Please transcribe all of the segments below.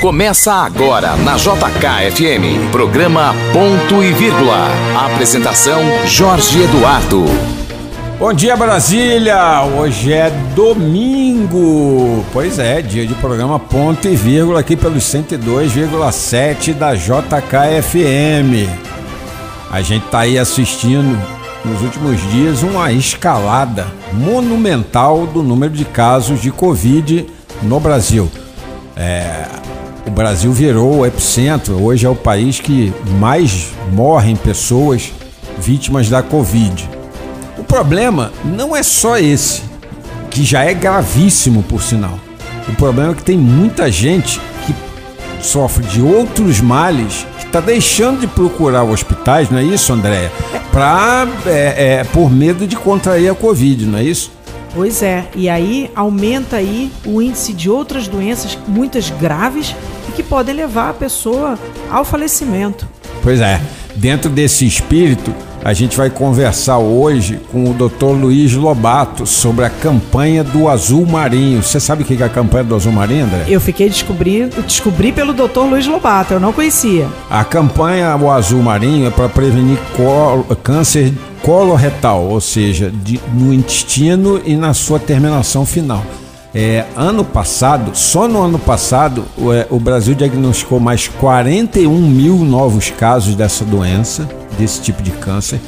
Começa agora na JKFM, programa Ponto e Vírgula. Apresentação Jorge Eduardo. Bom dia Brasília! Hoje é domingo. Pois é, dia de programa Ponto e Vírgula aqui pelos 102,7 da JKFM. A gente tá aí assistindo nos últimos dias uma escalada monumental do número de casos de Covid no Brasil. É, o Brasil virou o epicentro, hoje é o país que mais morrem pessoas vítimas da Covid. O problema não é só esse, que já é gravíssimo por sinal. O problema é que tem muita gente que sofre de outros males que está deixando de procurar hospitais, não é isso, Andréia? Pra, é, é, por medo de contrair a Covid, não é isso? Pois é, e aí aumenta aí o índice de outras doenças, muitas graves, e que podem levar a pessoa ao falecimento. Pois é, dentro desse espírito, a gente vai conversar hoje com o Dr. Luiz Lobato sobre a campanha do Azul Marinho. Você sabe o que é a campanha do Azul Marinho, André? Eu fiquei descobrindo, descobri pelo Dr. Luiz Lobato, eu não conhecia. A campanha O Azul Marinho é para prevenir colo, câncer coloretal, ou seja, de, no intestino e na sua terminação final. É, ano passado, só no ano passado, o, é, o, Brasil diagnosticou mais 41 mil novos casos dessa doença, desse tipo de câncer,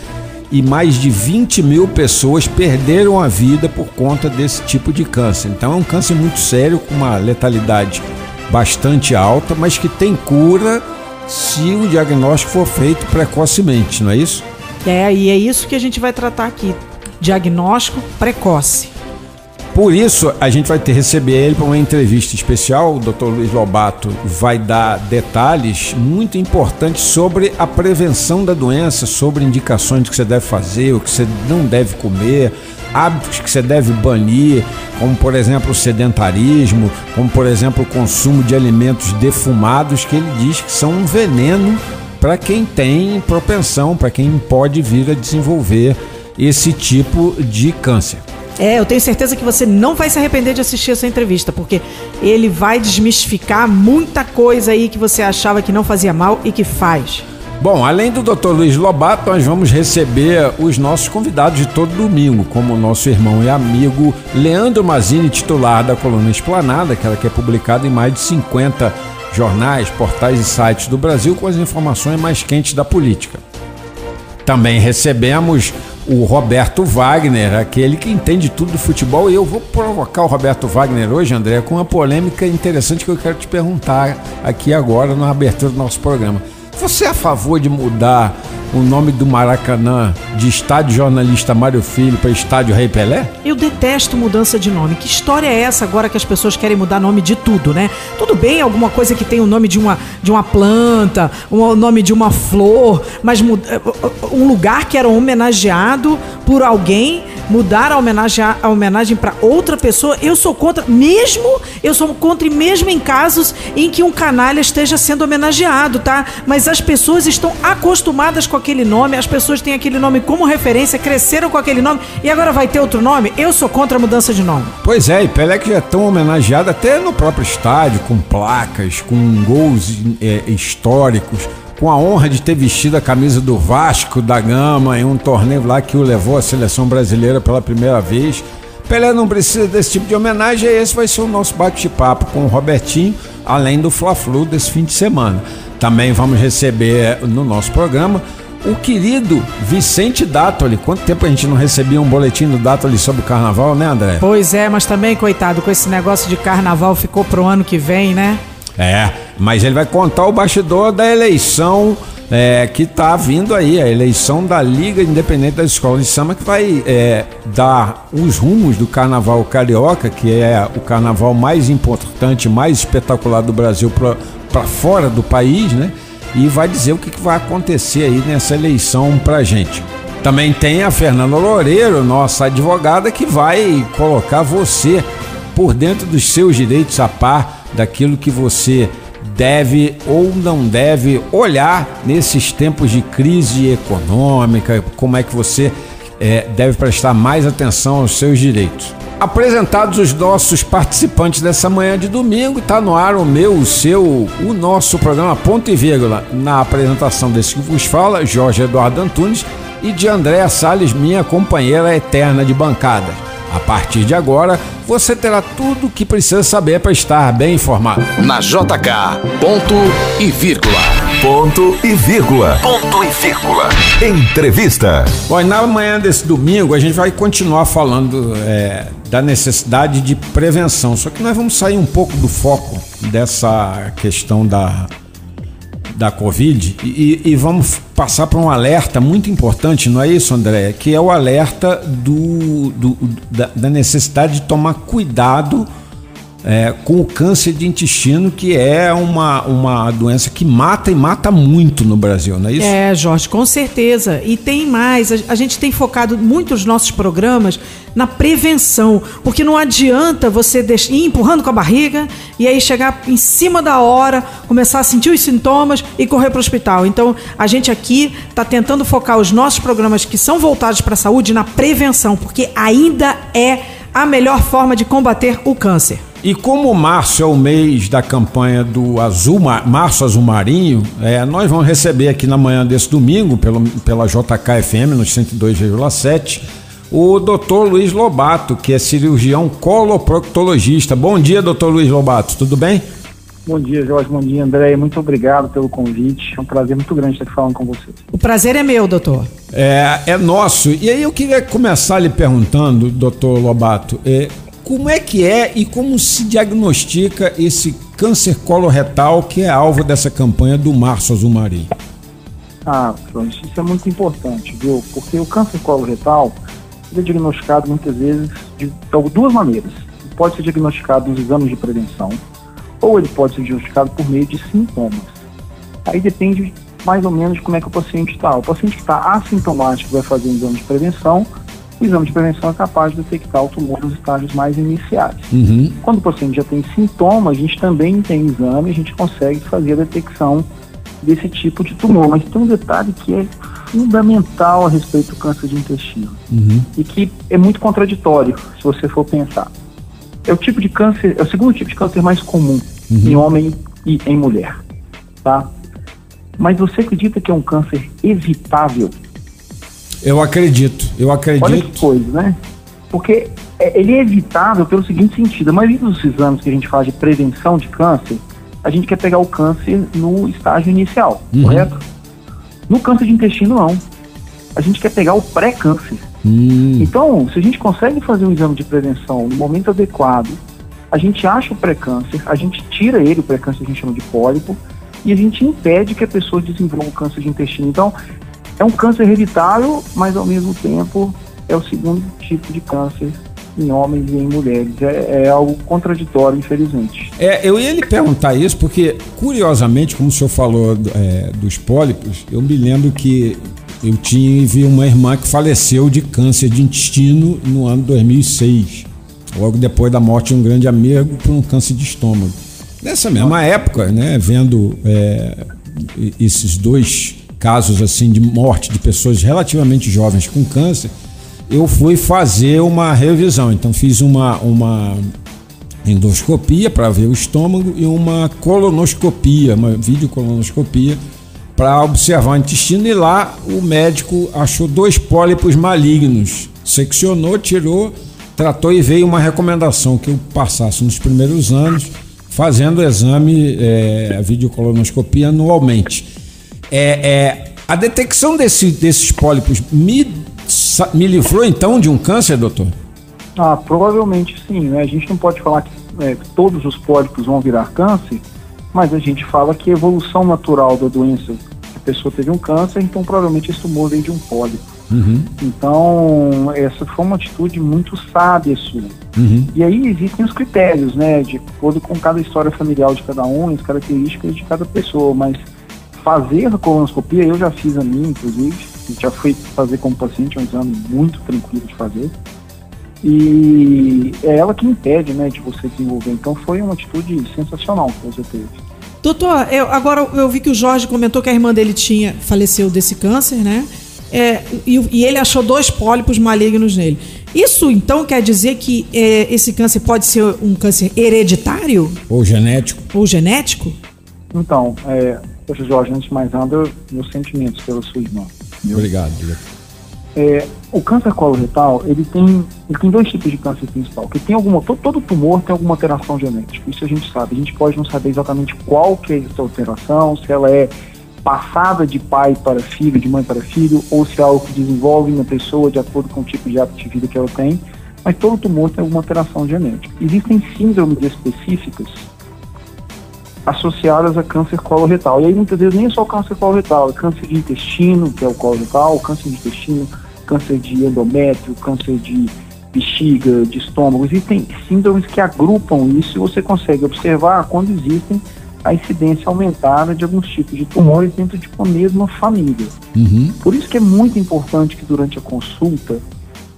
e mais de 20 mil pessoas perderam a vida por conta desse tipo de câncer. Então é um câncer muito sério, com uma letalidade bastante alta, mas que tem cura se o diagnóstico for feito precocemente, não é isso? É, e é isso que a gente vai tratar aqui: diagnóstico precoce. Por isso, a gente vai ter receber ele para uma entrevista especial. O Dr. Luiz Lobato vai dar detalhes muito importantes sobre a prevenção da doença, sobre indicações do que você deve fazer, o que você não deve comer, hábitos que você deve banir, como por exemplo o sedentarismo, como por exemplo o consumo de alimentos defumados, que ele diz que são um veneno para quem tem propensão, para quem pode vir a desenvolver esse tipo de câncer. É, eu tenho certeza que você não vai se arrepender de assistir essa entrevista, porque ele vai desmistificar muita coisa aí que você achava que não fazia mal e que faz. Bom, além do Dr. Luiz Lobato, nós vamos receber os nossos convidados de todo domingo, como o nosso irmão e amigo Leandro Mazini, titular da coluna Esplanada, aquela que é publicada em mais de 50 jornais, portais e sites do Brasil com as informações mais quentes da política. Também recebemos o Roberto Wagner, aquele que entende tudo do futebol. E eu vou provocar o Roberto Wagner hoje, André, com uma polêmica interessante que eu quero te perguntar aqui agora na abertura do nosso programa. Você é a favor de mudar o nome do Maracanã de Estádio Jornalista Mário Filho para Estádio Rei Pelé? Eu detesto mudança de nome. Que história é essa agora que as pessoas querem mudar nome de tudo, né? Tudo bem, alguma coisa que tem o nome de uma, de uma planta, o nome de uma flor, mas eh, um lugar que era homenageado por alguém, mudar a homenagem, a homenagem para outra pessoa, eu sou contra, mesmo, eu sou contra mesmo em casos em que um canalha esteja sendo homenageado, tá? Mas as pessoas estão acostumadas com aquele nome, as pessoas têm aquele nome como referência, cresceram com aquele nome e agora vai ter outro nome? Eu sou contra a mudança de nome. Pois é, e Pelé que já é tão homenageado até no próprio estádio, com placas, com gols é, históricos, com a honra de ter vestido a camisa do Vasco da Gama em um torneio lá que o levou à seleção brasileira pela primeira vez. Pelé não precisa desse tipo de homenagem, esse vai ser o nosso bate-papo com o Robertinho, além do Fla-Flu desse fim de semana. Também vamos receber no nosso programa o querido Vicente Dátoli. Quanto tempo a gente não recebia um boletim do Dátoli sobre o carnaval, né, André? Pois é, mas também, coitado, com esse negócio de carnaval ficou pro ano que vem, né? É, mas ele vai contar o bastidor da eleição é, que está vindo aí, a eleição da Liga Independente das Escolas de Samba, que vai é, dar os rumos do Carnaval Carioca, que é o carnaval mais importante, mais espetacular do Brasil para fora do país, né? e vai dizer o que, vai acontecer aí nessa eleição pra gente. Também tem a Fernanda Loureiro, nossa advogada, que vai colocar você por dentro dos seus direitos a par daquilo que você deve ou não deve olhar nesses tempos de crise econômica, como é que você é, deve prestar mais atenção aos seus direitos. Apresentados os nossos participantes dessa manhã de domingo, está no ar o meu, o seu, o nosso programa Ponto e Vírgula. Na apresentação desse que vos fala, Jorge Eduardo Antunes e de Andréa Salles, minha companheira eterna de bancada. A partir de agora, você terá tudo o que precisa saber para estar bem informado. Na JK, ponto e vírgula. Ponto e vírgula. Ponto e vírgula. Entrevista. Bom, e na manhã desse domingo a gente vai continuar falando é, da necessidade de prevenção. Só que nós vamos sair um pouco do foco dessa questão da, da Covid e, e vamos passar para um alerta muito importante, não é isso, André? Que é o alerta do, do da, da necessidade de tomar cuidado é, com o câncer de intestino, que é uma, uma doença que mata e mata muito no Brasil, não é isso? É, Jorge, com certeza. E tem mais, a, a gente tem focado muito os nossos programas na prevenção, porque não adianta você ir empurrando com a barriga e aí chegar em cima da hora, começar a sentir os sintomas e correr para o hospital. Então, a gente aqui está tentando focar os nossos programas que são voltados para a saúde na prevenção, porque ainda é a melhor forma de combater o câncer. E como março é o mês da campanha do Azul, Março Azul Marinho, é, nós vamos receber aqui na manhã desse domingo, pelo, pela JKFM, no 102,7, o doutor Luiz Lobato, que é cirurgião coloproctologista. Bom dia, doutor Luiz Lobato, tudo bem? Bom dia, Jorge. Bom dia, André. Muito obrigado pelo convite. É um prazer muito grande estar falando com você. O prazer é meu, doutor. É, é nosso. E aí eu queria começar lhe perguntando, doutor Lobato, é, como é que é e como se diagnostica esse câncer coloretal que é alvo dessa campanha do Março Azul Marinho? Ah, Jorge, isso é muito importante, viu? Porque o câncer coloretal é diagnosticado muitas vezes de duas maneiras. Pode ser diagnosticado nos exames de prevenção, ou ele pode ser diagnosticado por meio de sintomas. Aí depende mais ou menos de como é que o paciente está. O paciente que está assintomático vai fazer um exame de prevenção, o exame de prevenção é capaz de detectar o tumor nos estágios mais iniciais. Uhum. Quando o paciente já tem sintomas, a gente também tem exame, a gente consegue fazer a detecção desse tipo de tumor. Mas tem um detalhe que é fundamental a respeito do câncer de intestino uhum. e que é muito contraditório, se você for pensar é o tipo de câncer, é o segundo tipo de câncer mais comum uhum. em homem e em mulher, tá? Mas você acredita que é um câncer evitável? Eu acredito, eu acredito. Olha que coisa, né? Porque é, ele é evitável pelo seguinte sentido: a maioria dos exames que a gente faz de prevenção de câncer, a gente quer pegar o câncer no estágio inicial, uhum. correto? No câncer de intestino, não. A gente quer pegar o pré-câncer. Hum. Então, se a gente consegue fazer um exame de prevenção no momento adequado, a gente acha o pré-câncer, a gente tira ele, o pré-câncer a gente chama de pólipo, e a gente impede que a pessoa desenvolva um câncer de intestino. Então, é um câncer hereditário, mas ao mesmo tempo é o segundo tipo de câncer em homens e em mulheres. É, é, algo contraditório, infelizmente. É, eu ia lhe perguntar isso porque, curiosamente, como o senhor falou é, dos pólipos, eu me lembro que eu tive uma irmã que faleceu de câncer de intestino no ano 2006, logo depois da morte de um grande amigo por um câncer de estômago. Nessa mesma época, né, vendo é, esses dois casos assim de morte de pessoas relativamente jovens com câncer, eu fui fazer uma revisão. Então fiz uma, uma endoscopia para ver o estômago e uma colonoscopia, uma videocolonoscopia para observar o intestino e lá o médico achou dois pólipos malignos. Seccionou, tirou, tratou e veio uma recomendação que eu passasse nos primeiros anos fazendo o exame, é, a videocolonoscopia anualmente. É, é, a detecção desse, desses pólipos me, me livrou então de um câncer, doutor? Ah, provavelmente sim. Né? A gente não pode falar que é, todos os pólipos vão virar câncer, mas a gente fala que a evolução natural da doença, a pessoa teve um câncer, então provavelmente esse tumor vem de um pólipo. Uhum. Então, essa foi uma atitude muito sábia sua. Uhum. E aí existem os critérios, né, de acordo com cada história familiar de cada um, as características de cada pessoa, mas fazer a colonoscopia, eu já fiz a minha, inclusive, já fui fazer como paciente, é um exame muito tranquilo de fazer. E é ela que impede, né, de você desenvolver. Então foi uma atitude sensacional que você teve. Doutor, eu, agora eu vi que o Jorge comentou que a irmã dele tinha faleceu desse câncer, né? É, e, e, ele achou dois pólipos malignos nele. Isso então quer dizer que é, esse câncer pode ser um câncer hereditário Ou genético? ou genético? Então, é, poxa, Jorge, antes de mais nada, meus sentimentos pela sua irmã. Obrigado, diretor. É, o câncer coloretal, ele tem, ele tem dois tipos de câncer principal. Que tem alguma, todo, todo tumor tem alguma alteração genética. Isso a gente sabe. A gente pode não saber exatamente qual que é essa alteração, se ela é passada de pai para filho, de mãe para filho, ou se é algo que desenvolve na pessoa de acordo com o tipo de hábito de vida que ela tem. Mas todo tumor tem alguma alteração genética. Existem síndromes específicas associadas a câncer coloretal. E aí muitas vezes nem é só câncer coloretal, é câncer de intestino, que é o coloretal, câncer de intestino, câncer de endométrio, câncer de bexiga, de estômago. Existem síndromes que agrupam isso e você consegue observar quando existem a incidência aumentada de alguns tipos de tumores dentro de uma mesma família. Uhum. Por isso que é muito importante que durante a consulta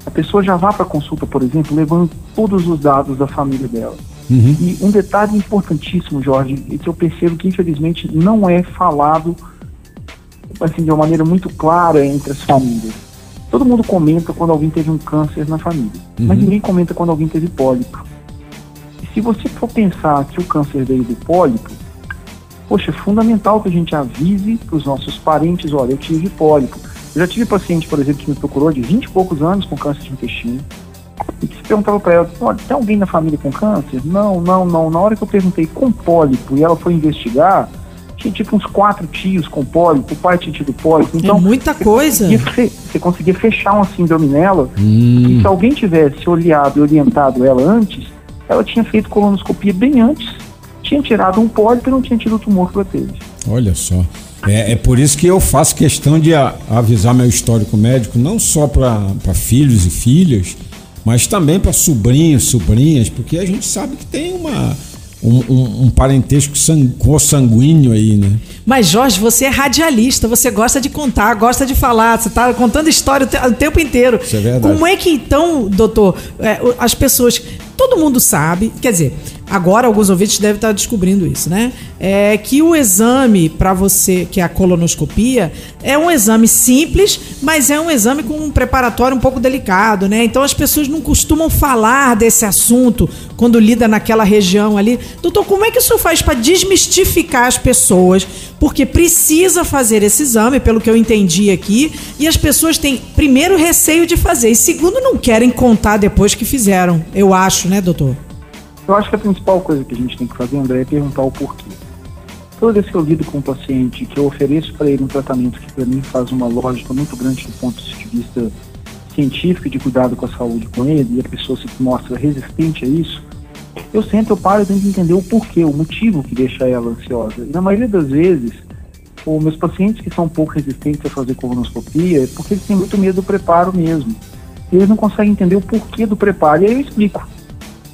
a pessoa já vá para a consulta, por exemplo, levando todos os dados da família dela. Uhum. E um detalhe importantíssimo, Jorge, e que eu percebo que infelizmente não é falado assim de uma maneira muito clara entre as famílias. Todo mundo comenta quando alguém teve um câncer na família, mas Uhum. ninguém comenta quando alguém teve pólipo. E se você for pensar que o câncer veio do pólipo, poxa, é fundamental que a gente avise para os nossos parentes, olha, eu tive pólipo. Eu já tive paciente, por exemplo, que me procurou de 20 e poucos anos com câncer de intestino. E que se perguntava para ela, olha, tem alguém na família com câncer? Não, não, não. Na hora que eu perguntei com pólipo e ela foi investigar, tinha tipo uns quatro tios com pólipo, o pai tinha tido pólipo. Então, é muita coisa. conseguia fe- você conseguia fechar uma síndrome nela Hum. e se alguém tivesse olhado e orientado ela antes, ela tinha feito colonoscopia bem antes, tinha tirado um pólipo e não tinha tido o tumor que ela teve. Olha só. É, é por isso que eu faço questão de a- avisar meu histórico médico, não só para filhos e filhas, mas também para sobrinhos, sobrinhas, porque a gente sabe que tem uma, um, um- um parentesco sang, consanguíneo aí, né? Mas, Jorge, você é radialista, você gosta de contar, gosta de falar, você está contando história o, te- o tempo inteiro. Isso é verdade. Como é que, então, doutor, é, as pessoas. Todo mundo sabe, quer dizer, agora alguns ouvintes devem estar descobrindo isso, né? É que o exame para você, que é a colonoscopia, é um exame simples, mas é um exame com um preparatório um pouco delicado, né? Então as pessoas não costumam falar desse assunto quando lida naquela região ali. Doutor, como é que o senhor faz para desmistificar as pessoas? Porque precisa fazer esse exame, pelo que eu entendi aqui, e as pessoas têm, primeiro, receio de fazer, e segundo, não querem contar depois que fizeram. Eu acho, né, doutor? Eu acho que a principal coisa que a gente tem que fazer, André, é perguntar o porquê. Toda vez que eu lido com um paciente, que eu ofereço para ele um tratamento que para mim faz uma lógica muito grande do ponto de vista científico de cuidado com a saúde com ele, e a pessoa se mostra resistente a isso, eu sento, eu paro e tento entender o porquê, o motivo que deixa ela ansiosa. E na maioria das vezes, os meus pacientes que são um pouco resistentes a fazer colonoscopia é porque eles têm muito medo do preparo mesmo. E eles não conseguem entender o porquê do preparo. E aí eu explico.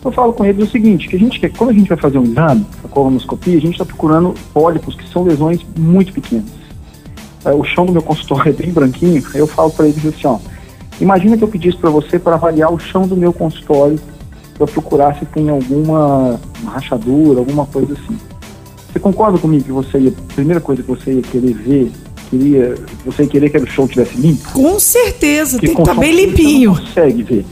Eu falo com eles o seguinte, que a gente quer, quando a gente vai fazer um exame, a colonoscopia, a gente está procurando pólipos que são lesões muito pequenas. É, o chão do meu consultório é bem branquinho, aí eu falo para eles assim, ó, imagina que eu pedisse para você para avaliar o chão do meu consultório, para procurar se tem alguma rachadura, alguma coisa assim. Você concorda comigo que você ia, a primeira coisa que você ia querer ver, queria, você ia querer que o chão tivesse limpo? Com certeza, tem que estar bem som você limpinho. Não consegue ver.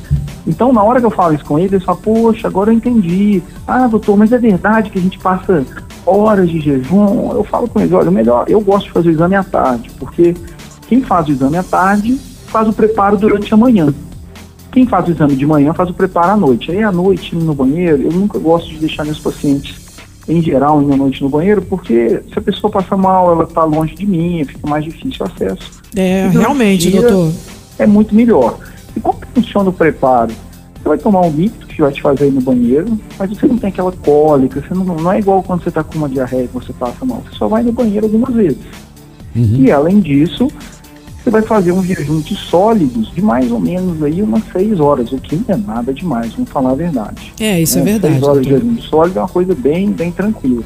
Então, na hora que eu falo isso com ele, ele fala, poxa, agora eu entendi. Ah, doutor, mas é verdade que a gente passa horas de jejum? Eu falo com ele, olha, melhor, eu gosto de fazer o exame à tarde, porque quem faz o exame à tarde faz o preparo durante a manhã. Quem faz o exame de manhã faz o preparo à noite. Aí à noite, no banheiro, eu nunca gosto de deixar meus pacientes, em geral, indo à noite no banheiro, porque se a pessoa passa mal, ela está longe de mim, fica mais difícil o acesso. É, Durante realmente, dia, doutor. É muito melhor. E como que funciona o preparo? Você vai tomar um líquido que vai te fazer ir no banheiro, mas você não tem aquela cólica, você não, não é igual quando você está com uma diarreia que você passa mal. Você só vai no banheiro algumas vezes. E além disso, você vai fazer um jejum de sólidos de mais ou menos aí umas seis horas, o que não é nada demais, vamos falar a verdade. É, isso é né? verdade. Seis horas de jejum de sólido é uma coisa bem, bem tranquila.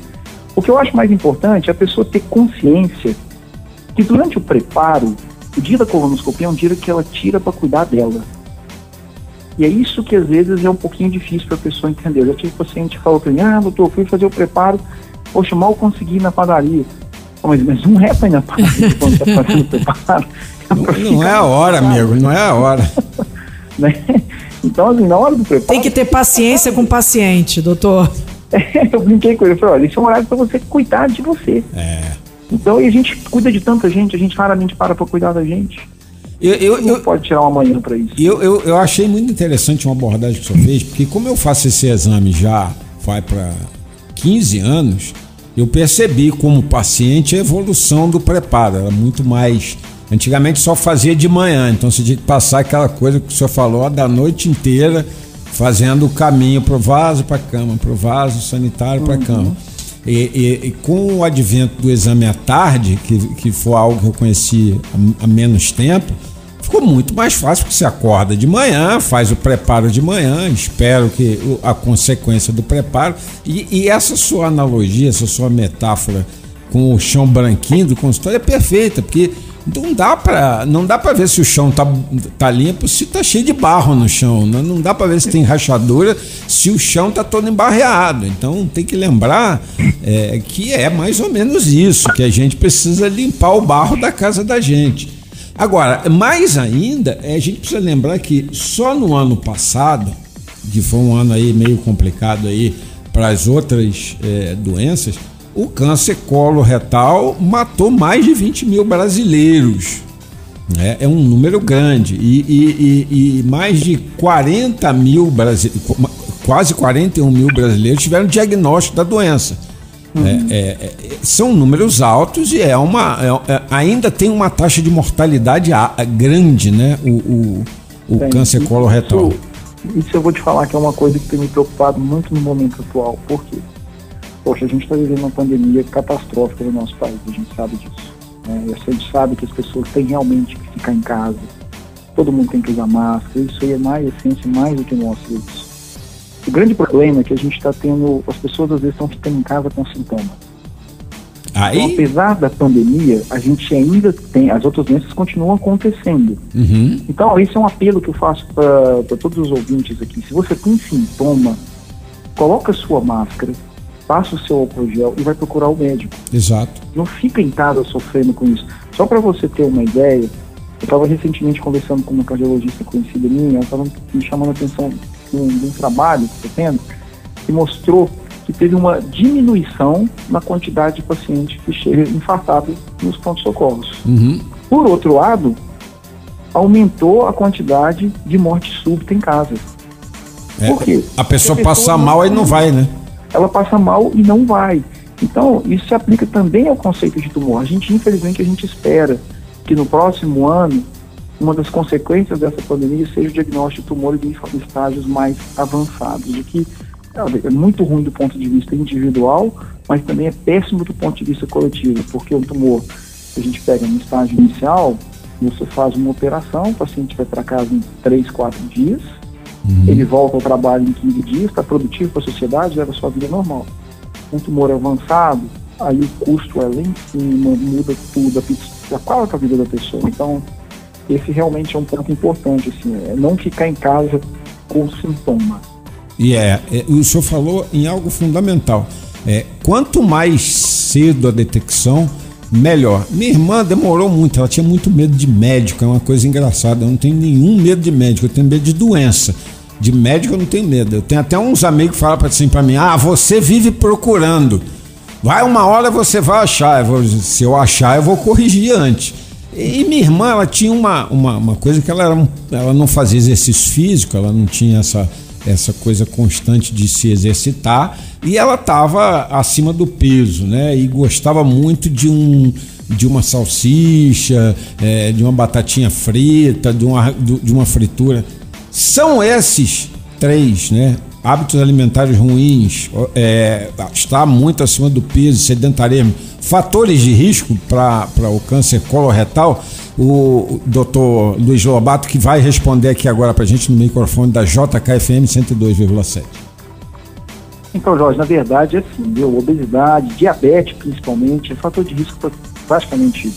O que eu acho mais importante é a pessoa ter consciência que durante o preparo, o dia da colonoscopia é um dia que ela tira para cuidar dela. E é isso que às vezes é um pouquinho difícil para a pessoa entender. Eu já tive paciente que falou para mim, ah, doutor, fui fazer o preparo, poxa, mal consegui ir na padaria. Mas, mas não é para ir na padaria quando está fazendo o preparo. Não, não é a hora, amigo, não é a hora. né? Então, assim, na hora do preparo. Tem que ter paciência com o paciente, doutor. eu brinquei com ele, eu falei, olha, isso é um horário para você cuidar de você. É. Então, e a gente cuida de tanta gente, a gente raramente para para cuidar da gente. Eu, eu, eu, pode tirar uma manhã para isso. eu, eu, eu achei muito interessante uma abordagem que o senhor fez, porque como eu faço esse exame já vai para 15 anos, eu percebi como paciente a evolução do preparo. Era muito mais. Antigamente só fazia de manhã, então você tinha que passar aquela coisa que o senhor falou da noite inteira, fazendo o caminho pro vaso para cama, pro vaso sanitário para cama. E, e- e com o advento do exame à tarde, que, que foi algo que eu conheci há, há menos tempo, ficou muito mais fácil porque você acorda de manhã, faz o preparo de manhã, espero que a consequência do preparo. E, e essa sua analogia, essa sua metáfora com o chão branquinho do consultório é perfeita, porque não dá para não dá para ver se o chão tá, tá limpo, se tá cheio de barro no chão, né? não dá para ver se tem rachadura, se o chão tá todo embarreado. Então tem que lembrar é, que é mais ou menos isso, que a gente precisa limpar o barro da casa da gente. Agora, mais ainda, é, a gente precisa lembrar que só no ano passado, que foi um ano aí meio complicado aí para as outras é, doenças, o câncer coloretal matou mais de 20 mil brasileiros. né? É um número grande. E, e- e- e mais de 40 mil brasileiros, quase 41 mil brasileiros tiveram diagnóstico da doença. É, é, é, são números altos e é uma, é- é- ainda tem uma taxa de mortalidade grande, né? O, o, o Tem. câncer Isso- coloretal. Isso eu vou te falar que é uma coisa que tem me preocupado muito no momento atual. Por quê? Poxa, a gente está vivendo uma pandemia catastrófica no nosso país, a gente sabe disso. Né? A gente sabe que as pessoas têm realmente que ficar em casa. Todo mundo tem que usar máscara. Isso aí é mais essência, mais do que mostra isso. O grande problema é que a gente está tendo, as pessoas às vezes estão ficando em casa com sintomas. Então, Aí, apesar da pandemia, a gente ainda tem, as outras doenças continuam acontecendo. Uhum. Então, esse é um apelo que eu faço para todos os ouvintes aqui. Se você tem sintoma, coloca a sua máscara, passa o seu álcool gel e vai procurar o médico. exato. Não fica em casa sofrendo com isso. Só para você ter uma ideia, eu estava recentemente conversando com uma cardiologista conhecida minha, ela estava me chamando a atenção de um, de um trabalho que estou tendo, que mostrou que teve uma diminuição na quantidade de pacientes que chegam infartados nos pronto-socorros. Uhum. Por outro lado, aumentou a quantidade de morte súbita em casa. É, Por quê? A pessoa a pessoa mal e não vai, né? Ela passa mal e não vai. Então, isso se aplica também ao conceito de tumor. A gente, infelizmente, a gente espera que no próximo ano, uma das consequências dessa pandemia seja o diagnóstico de tumores em estágios mais avançados, o que é muito ruim do ponto de vista individual, mas também é péssimo do ponto de vista coletivo, porque o tumor que a gente pega no estágio inicial, você faz uma operação, o paciente vai para casa em 3, 4 dias, ele volta ao trabalho em 15 dias, está produtivo para a sociedade, leva a sua vida normal. Um tumor avançado, aí o custo é lá em cima, muda tudo, a acaba com a vida da pessoa. Então, esse realmente é um ponto importante, assim, é não ficar em casa com sintoma. E é, é, o senhor falou em algo fundamental. É, quanto mais cedo a detecção, melhor. Minha irmã demorou muito, ela tinha muito medo de médico, é uma coisa engraçada. Eu não tenho nenhum medo de médico, eu tenho medo de doença. De médico eu não tenho medo. Eu tenho até uns amigos que falam assim para mim: ah, você vive procurando. Vai uma hora você vai achar. Eu vou- se eu achar, eu vou corrigir antes. E minha irmã, ela tinha uma, uma, uma coisa que ela, era, ela não fazia exercício físico, ela não tinha essa, essa coisa constante de se exercitar e ela estava acima do peso, né? E gostava muito de um de uma salsicha, eh, de uma batatinha frita, de uma, de uma fritura. São esses três, né? Hábitos alimentares ruins, é, estar muito acima do peso, sedentarismo, fatores de risco para o câncer coloretal. O doutor Luiz Lobato, que vai responder aqui agora para a gente no microfone da JKFM 102,7. Então, Jorge, na verdade é assim? Obesidade, diabetes principalmente, é fator de risco para praticamente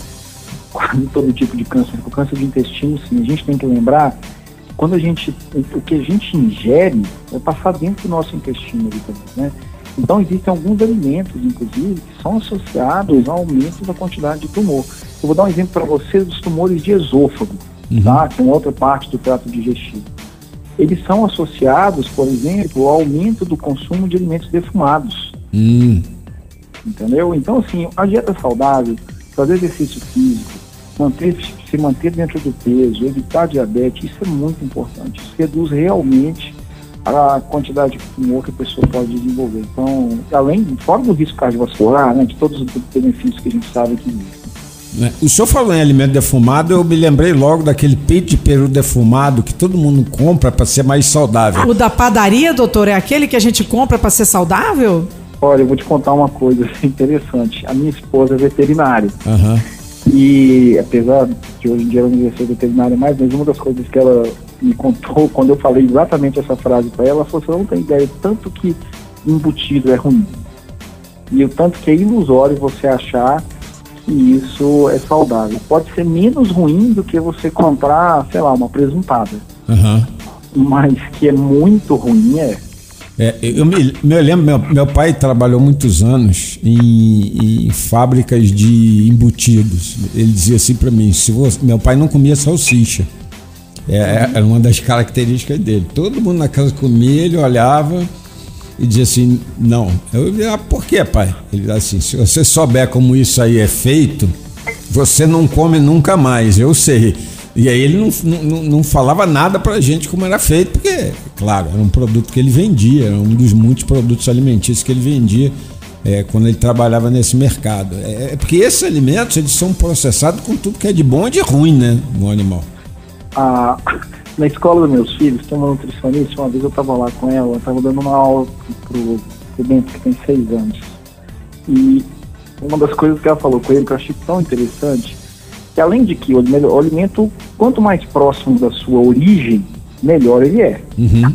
todo tipo de câncer. O câncer de intestino, sim, a gente tem que lembrar quando a gente, o que a gente ingere é passar dentro do nosso intestino ali também, né? Então existem alguns alimentos, inclusive, que são associados ao aumento da quantidade de tumor. Eu vou dar um exemplo para vocês dos tumores de esôfago, tá? Que é uma outra parte do trato digestivo. eles são associados, por exemplo, ao aumento do consumo de alimentos defumados. Hum. Entendeu? Então, assim, a dieta saudável, fazer exercício físico, manter, se manter dentro do peso, evitar diabetes, isso é muito importante. Isso reduz realmente a quantidade de tumor que a pessoa pode desenvolver. Então, além, fora do risco cardiovascular, né, de todos os benefícios que a gente sabe que existem. Né? O senhor falou em alimento defumado, eu me lembrei logo daquele peito de peru defumado que todo mundo compra para ser mais saudável. O da padaria, doutor, é aquele que a gente compra para ser saudável? Olha, eu vou te contar uma coisa interessante. A minha esposa é veterinária. Aham. E apesar de hoje em dia ela não exercer veterinária mais, mas uma das coisas que ela me contou quando eu falei exatamente essa frase para ela, ela falou: você não tem ideia tanto que embutido é ruim. E o tanto que é ilusório você achar que isso é saudável. Pode ser menos ruim do que você comprar, sei lá, uma presuntada. Aham. Mas que é muito ruim é. É, eu me, lembro, meu, meu pai trabalhou muitos anos em, em fábricas de embutidos. Ele dizia assim para mim: se você, meu pai não comia salsicha. É, era uma das características dele. Todo mundo na casa comia, ele olhava e dizia assim: não. Eu dizia: ah, por que, pai? Ele dizia assim: se você souber como isso aí é feito, você não come nunca mais, eu sei. E aí ele não, não, não falava nada pra gente como era feito, porque, claro, era um produto que ele vendia, era um dos muitos produtos alimentícios que ele vendia é, quando ele trabalhava nesse mercado. É, é porque esses alimentos eles são processados com tudo que é de bom e de ruim, né, no animal. a, na escola dos meus filhos, tem uma nutricionista, uma vez eu estava lá com ela, eu estava dando uma aula pro, pro Bento, que tem seis anos. E uma das coisas que ela falou com ele que eu achei tão interessante, que além de que o alimento, o alimento quanto mais próximo da sua origem, melhor ele é. Uhum.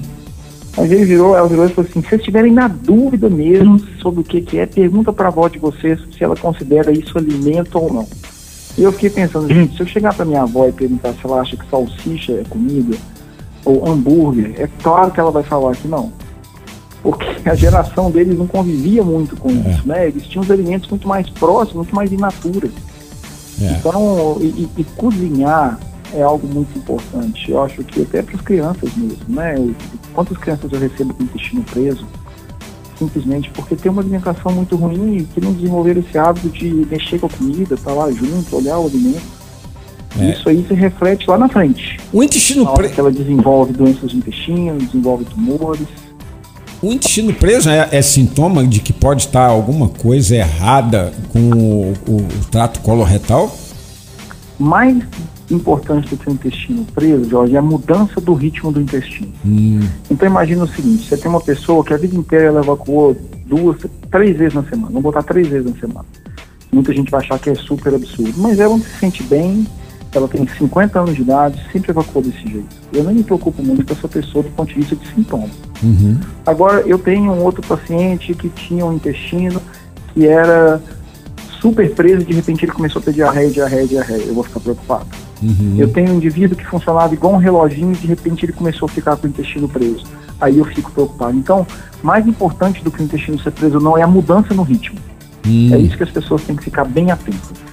Mas ele virou, ela virou e falou assim, se vocês estiverem na dúvida mesmo sobre o que, que é, pergunta para a avó de vocês se ela considera isso alimento ou não. E eu fiquei pensando, gente, se eu chegar para minha avó e perguntar se ela acha que salsicha é comida, ou hambúrguer, é claro que ela vai falar que não. Porque a geração deles não convivia muito com isso, né? Eles tinham os alimentos muito mais próximos, muito mais in natura. É. Então, e, e- cozinhar é algo muito importante. Eu acho que até para as crianças mesmo, né? Quantas crianças eu recebo com intestino preso? Simplesmente porque tem uma alimentação muito ruim e que não desenvolveram esse hábito de mexer com a comida, estar lá junto, olhar o alimento. É. Isso aí se reflete lá na frente. O intestino, Na hora pre- que ela desenvolve doenças do intestino, desenvolve tumores. O intestino preso é, é sintoma de que pode estar alguma coisa errada com o, o- o trato coloretal? Mais importante do que o intestino preso, Jorge, é a mudança do ritmo do intestino. Hum, Então imagina o seguinte, você tem uma pessoa que a vida inteira ela evacuou duas, três vezes na semana, vamos botar três vezes na semana. Muita gente vai achar que é super absurdo, mas ela não se sente bem, ela tem 50 anos de idade, sempre evacuou desse jeito. Eu nem me preocupo muito com essa pessoa do ponto de vista de sintomas. uhum. Agora, eu tenho um outro paciente que tinha um intestino que era super preso e de repente ele começou a ter diarreia, diarreia, diarreia. Eu vou ficar preocupado. Uhum. Eu tenho um indivíduo que funcionava igual um reloginho e de repente ele começou a ficar com o intestino preso. Aí eu fico preocupado. Então, mais importante do que o intestino ser preso não é a mudança no ritmo. Hum. É isso que as pessoas têm que ficar bem atentas.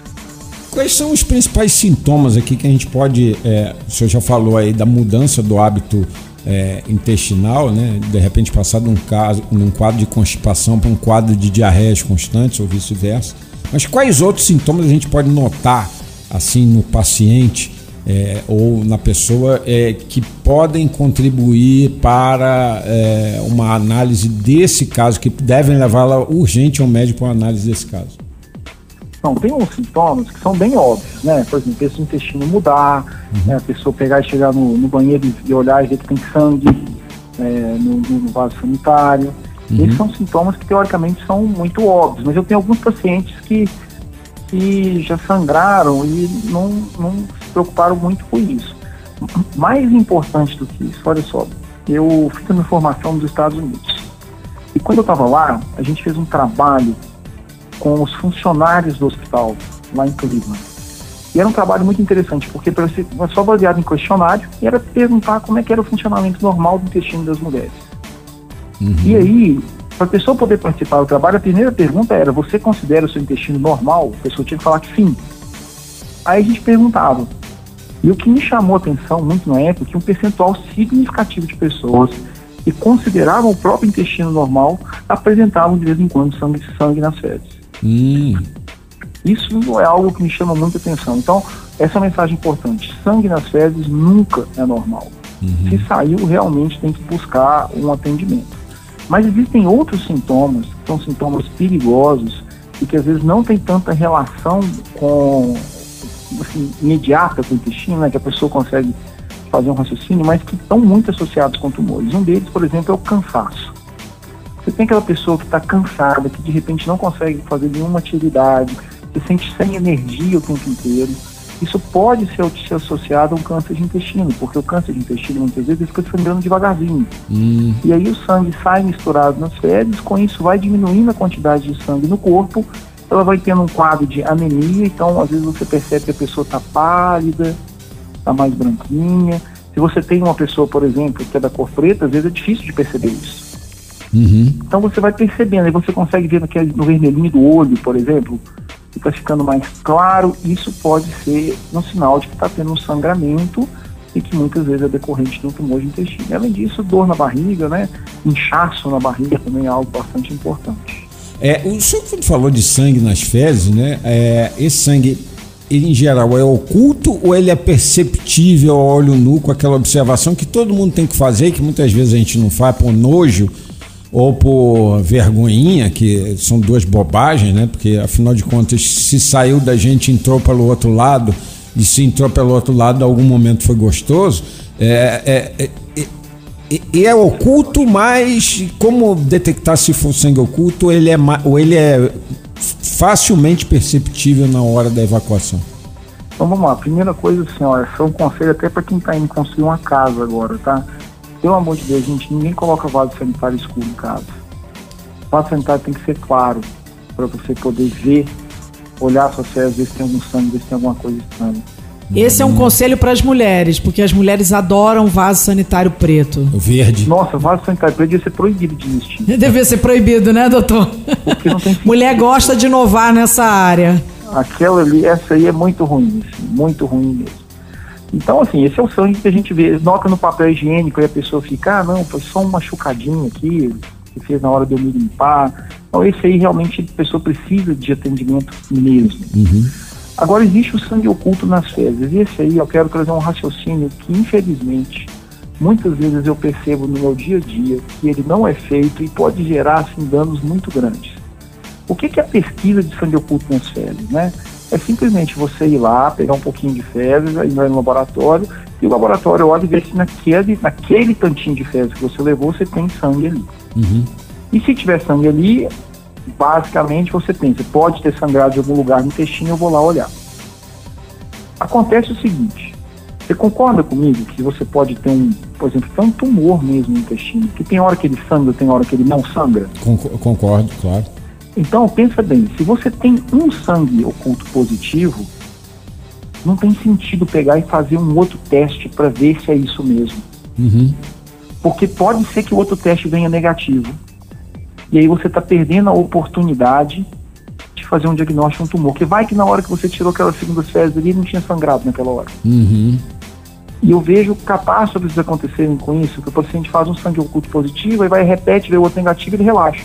Quais são os principais sintomas aqui que a gente pode. É, o senhor já falou aí da mudança do hábito é, intestinal, né? De repente passar de um, caso, num quadro de constipação para um quadro de diarreias constantes ou vice-versa. Mas quais outros sintomas a gente pode notar assim no paciente é, ou na pessoa é, que podem contribuir para é, uma análise desse caso, que devem levá-la urgente ao médico para uma análise desse caso? Não, tem uns sintomas que são bem óbvios, né? Por exemplo, esse intestino mudar, né? a pessoa pegar e chegar no, no banheiro e- e olhar e ver que tem sangue é, no, no vaso sanitário. Esses são sintomas que teoricamente são muito óbvios, mas eu tenho alguns pacientes que, que já sangraram e não, não se preocuparam muito com isso. Mais importante do que isso, olha só, eu fiz a minha formação nos Estados Unidos. E quando eu estava lá, a gente fez um trabalho com os funcionários do hospital lá em Cleveland. E era um trabalho muito interessante, porque era só baseado em questionário e era perguntar como é que era o funcionamento normal do intestino das mulheres. E aí, para a pessoa poder participar do trabalho, a primeira pergunta era: você considera o seu intestino normal? A pessoa tinha que falar que sim. Aí a gente perguntava: E o que me chamou a atenção muito na época é que um percentual significativo de pessoas que consideravam o próprio intestino normal apresentavam de vez em quando sangue, sangue nas fezes. Hum. Isso não é algo que me chama muita atenção. Então, essa é uma mensagem importante. Sangue nas fezes nunca é normal. Uhum. Se saiu, realmente tem que buscar um atendimento. Mas existem outros sintomas, que são sintomas perigosos e que às vezes não tem tanta relação com assim, imediata com o intestino, né, que a pessoa consegue fazer um raciocínio, mas que estão muito associados com tumores. Um deles, por exemplo, é o cansaço. Você tem aquela pessoa que está cansada, que de repente não consegue fazer nenhuma atividade, se sente sem energia o tempo inteiro. Isso pode ser, ser associado a um câncer de intestino, porque o câncer de intestino muitas vezes fica sangrando devagarzinho. Hum. E aí o sangue sai misturado nas fezes, com isso vai diminuindo a quantidade de sangue no corpo, ela vai tendo um quadro de anemia, então às vezes você percebe que a pessoa está pálida, está mais branquinha. Se você tem uma pessoa, por exemplo, que é da cor preta, às vezes é difícil de perceber isso. Uhum. Então você vai percebendo, aí você consegue ver naquele, no vermelhinho do olho, por exemplo, que está ficando mais claro, isso pode ser um sinal de que está tendo um sangramento e que muitas vezes é decorrente de um tumor de intestino. Além disso, dor na barriga, né? Inchaço na barriga também é algo bastante importante. É, o senhor quando falou de sangue nas fezes, né? É, esse sangue, ele em geral é oculto ou ele é perceptível ao olho nu com aquela observação que todo mundo tem que fazer, que muitas vezes a gente não faz por nojo ou por vergonhinha, que são duas bobagens, né? Porque afinal de contas, se saiu da gente entrou pelo outro lado e se entrou pelo outro lado, algum momento foi gostoso. É, é, é, e é oculto, mas como detectar se for sangue oculto, ele é, ou ele é facilmente perceptível na hora da evacuação? Então vamos lá, primeira coisa, assim, é um conselho até para quem está indo construir uma casa agora, tá? Pelo amor de Deus, gente, ninguém coloca vaso sanitário escuro em casa. O vaso sanitário tem que ser claro, para você poder ver, olhar suas fezes, ver se tem algum sangue, ver se tem alguma coisa estranha. Esse é um conselho para as mulheres, porque as mulheres adoram vaso sanitário preto. O verde. Nossa, vaso sanitário preto devia ser proibido de existir. Devia ser proibido, né, doutor? Porque não tem Mulher gosta de inovar nessa área. Aquela ali, essa aí é muito ruim, assim, muito ruim mesmo. Então, assim, esse é o sangue que a gente vê, nota no papel higiênico e a pessoa fica, ah, não, foi só um machucadinho aqui, que fez na hora de eu me limpar. Então, esse aí realmente a pessoa precisa de atendimento mesmo. Uhum. Agora, existe o sangue oculto nas fezes, e esse aí eu quero trazer um raciocínio que, infelizmente, muitas vezes eu percebo no meu dia a dia que ele não é feito e pode gerar, assim, danos muito grandes. O que, que é a pesquisa de sangue oculto nas fezes, né? É simplesmente você ir lá, pegar um pouquinho de fezes, aí vai no laboratório, e o laboratório olha e vê se naquele, naquele tantinho de fezes que você levou, você tem sangue ali. Uhum. E se tiver sangue ali, basicamente você pensa, pode ter sangrado de algum lugar no intestino, eu vou lá olhar. Acontece o seguinte, você concorda comigo que você pode ter um, por exemplo, ter um tumor mesmo no intestino, que tem hora que ele sangra, tem hora que ele não sangra? Concordo, claro. Então, pensa bem, se você tem um sangue oculto positivo, não tem sentido pegar e fazer um outro teste para ver se é isso mesmo. Uhum. Porque pode ser que o outro teste venha negativo. E aí você está perdendo a oportunidade de fazer um diagnóstico de um tumor. Que vai que na hora que você tirou aquelas segundas fezes ali, não tinha sangrado naquela hora. Uhum. E eu vejo catástrofes acontecerem com isso, que o paciente faz um sangue oculto positivo, aí vai repete, vê o outro negativo e ele relaxa.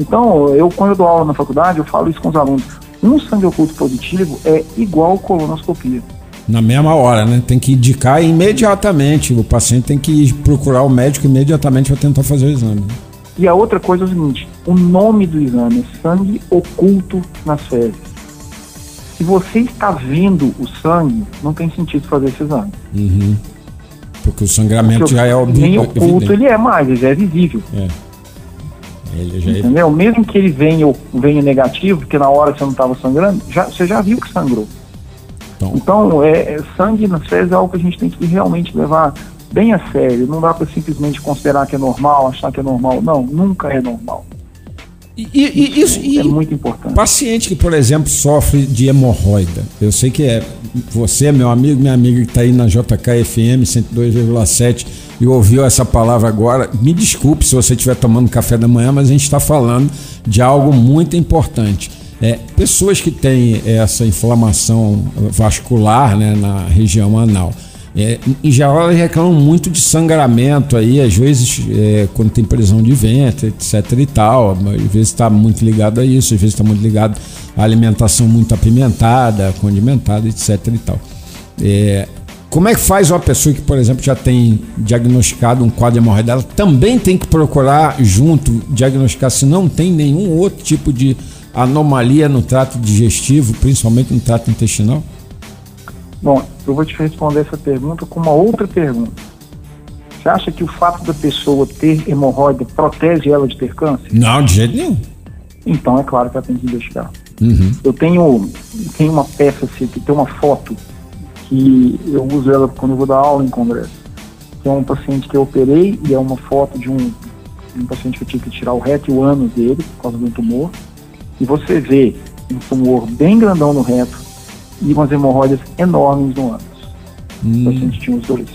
Então, eu quando eu dou aula na faculdade, eu falo isso com os alunos. Um sangue oculto positivo é igual colonoscopia. Na mesma hora, né? Tem que indicar imediatamente. O paciente tem que procurar o médico imediatamente para tentar fazer o exame. E a outra coisa é o seguinte: o nome do exame é sangue oculto nas fezes. Se você está vendo o sangue, não tem sentido fazer esse exame. Uhum. Porque o sangramento Porque já é óbvio. Nem oculto ele é mais, ele já é visível. É. Ele já é... Entendeu? Mesmo que ele venha, venha negativo, porque na hora você não estava sangrando, já, você já viu que sangrou. Então, Então, é, é, sangue nas fezes é algo que a gente tem que realmente levar bem a sério. Não dá para simplesmente considerar que é normal, achar que é normal. Não, nunca é normal. E, e, isso, e é muito importante. paciente que, por exemplo, sofre de hemorroida. Eu sei que é você, meu amigo, minha amiga que está aí na JKFM 102,7 e ouviu essa palavra agora. Me desculpe se você estiver tomando café da manhã, mas a gente está falando de algo muito importante. É, pessoas que têm essa inflamação vascular né, na região anal, é, em geral elas reclamam muito de sangramento aí, às vezes é, quando tem prisão de ventre, etc e tal, às vezes está muito ligado a isso, às vezes está muito ligado à alimentação muito apimentada, condimentada, etc e tal. É, como é que faz uma pessoa que, por exemplo, já tem diagnosticado um quadro de hemorroida? Ela também tem que procurar junto diagnosticar se não tem nenhum outro tipo de anomalia no trato digestivo, principalmente no trato intestinal? Bom, eu vou te responder essa pergunta com uma outra pergunta. Você acha que o fato da pessoa ter hemorroida protege ela de ter câncer? Não, de jeito nenhum. Então é claro que ela tem que investigar. Uhum. Eu tenho, tenho uma peça, assim, que tem uma foto que eu uso ela quando eu vou dar aula em congresso. Que é um paciente que eu operei e é uma foto de um, de um paciente que eu tive que tirar o reto e o ânus dele por causa de um tumor. E você vê um tumor bem grandão no reto e umas hemorroidas enormes no ânus. Hum. O paciente tinha os dois.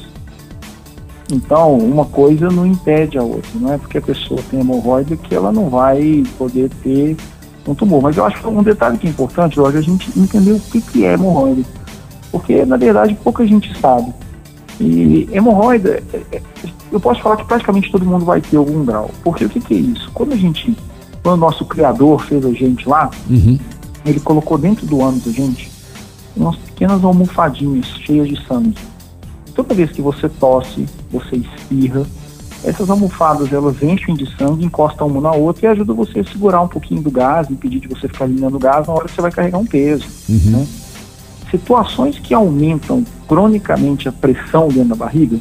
Então, uma coisa não impede a outra. Não é porque a pessoa tem hemorroida que ela não vai poder ter um tumor. Mas eu acho que um detalhe que é importante, Jorge, é a gente entender o que, que é hemorroida. Porque, na verdade, pouca gente sabe. E hemorroida, é- é- eu posso falar que praticamente todo mundo vai ter algum grau. Porque o que, que é isso? Quando a gente, quando o nosso criador fez a gente lá, Uhum. ele colocou dentro do ânus da gente umas pequenas almofadinhas cheias de sangue. Toda vez que você tosse, você espirra, essas almofadas elas enchem de sangue, encostam uma na outra e ajudam você a segurar um pouquinho do gás, impedir de você ficar eliminando gás na hora que você vai carregar um peso. né? Situações que aumentam cronicamente a pressão dentro da barriga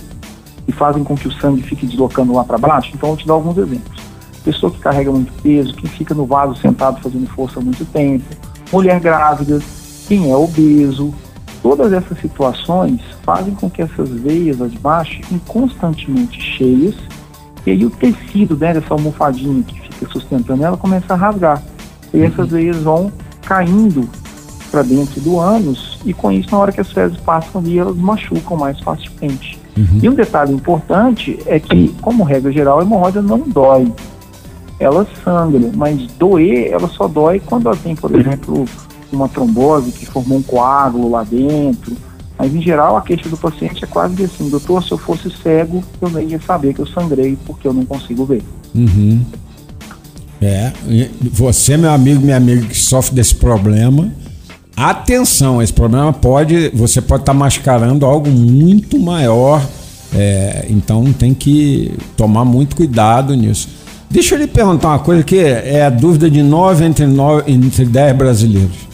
e fazem com que o sangue fique deslocando lá para baixo, então eu vou te dar alguns exemplos. Pessoa que carrega muito peso, quem fica no vaso sentado fazendo força há muito tempo, mulher grávida, quem é obeso, todas essas situações fazem com que essas veias lá de baixo fiquem constantemente cheias e aí o tecido né, dessa almofadinha que fica sustentando ela começa a rasgar. E essas veias vão caindo para dentro do ânus e com isso na hora que as fezes passam ali elas machucam mais facilmente. E um detalhe importante é que, como regra geral, a hemorroida não dói. Ela sangra, mas doer, ela só dói quando ela tem, por exemplo, uma trombose que formou um coágulo lá dentro. Mas, em geral, a queixa do paciente é quase assim, doutor, se eu fosse cego, eu nem ia saber que eu sangrei porque eu não consigo ver. Uhum. É, você, meu amigo, minha amiga que sofre desse problema, atenção, esse problema pode, você pode estar mascarando algo muito maior, é, então tem que tomar muito cuidado nisso. Deixa eu lhe perguntar uma coisa que é a dúvida de 9 entre, 9 entre 10 brasileiros.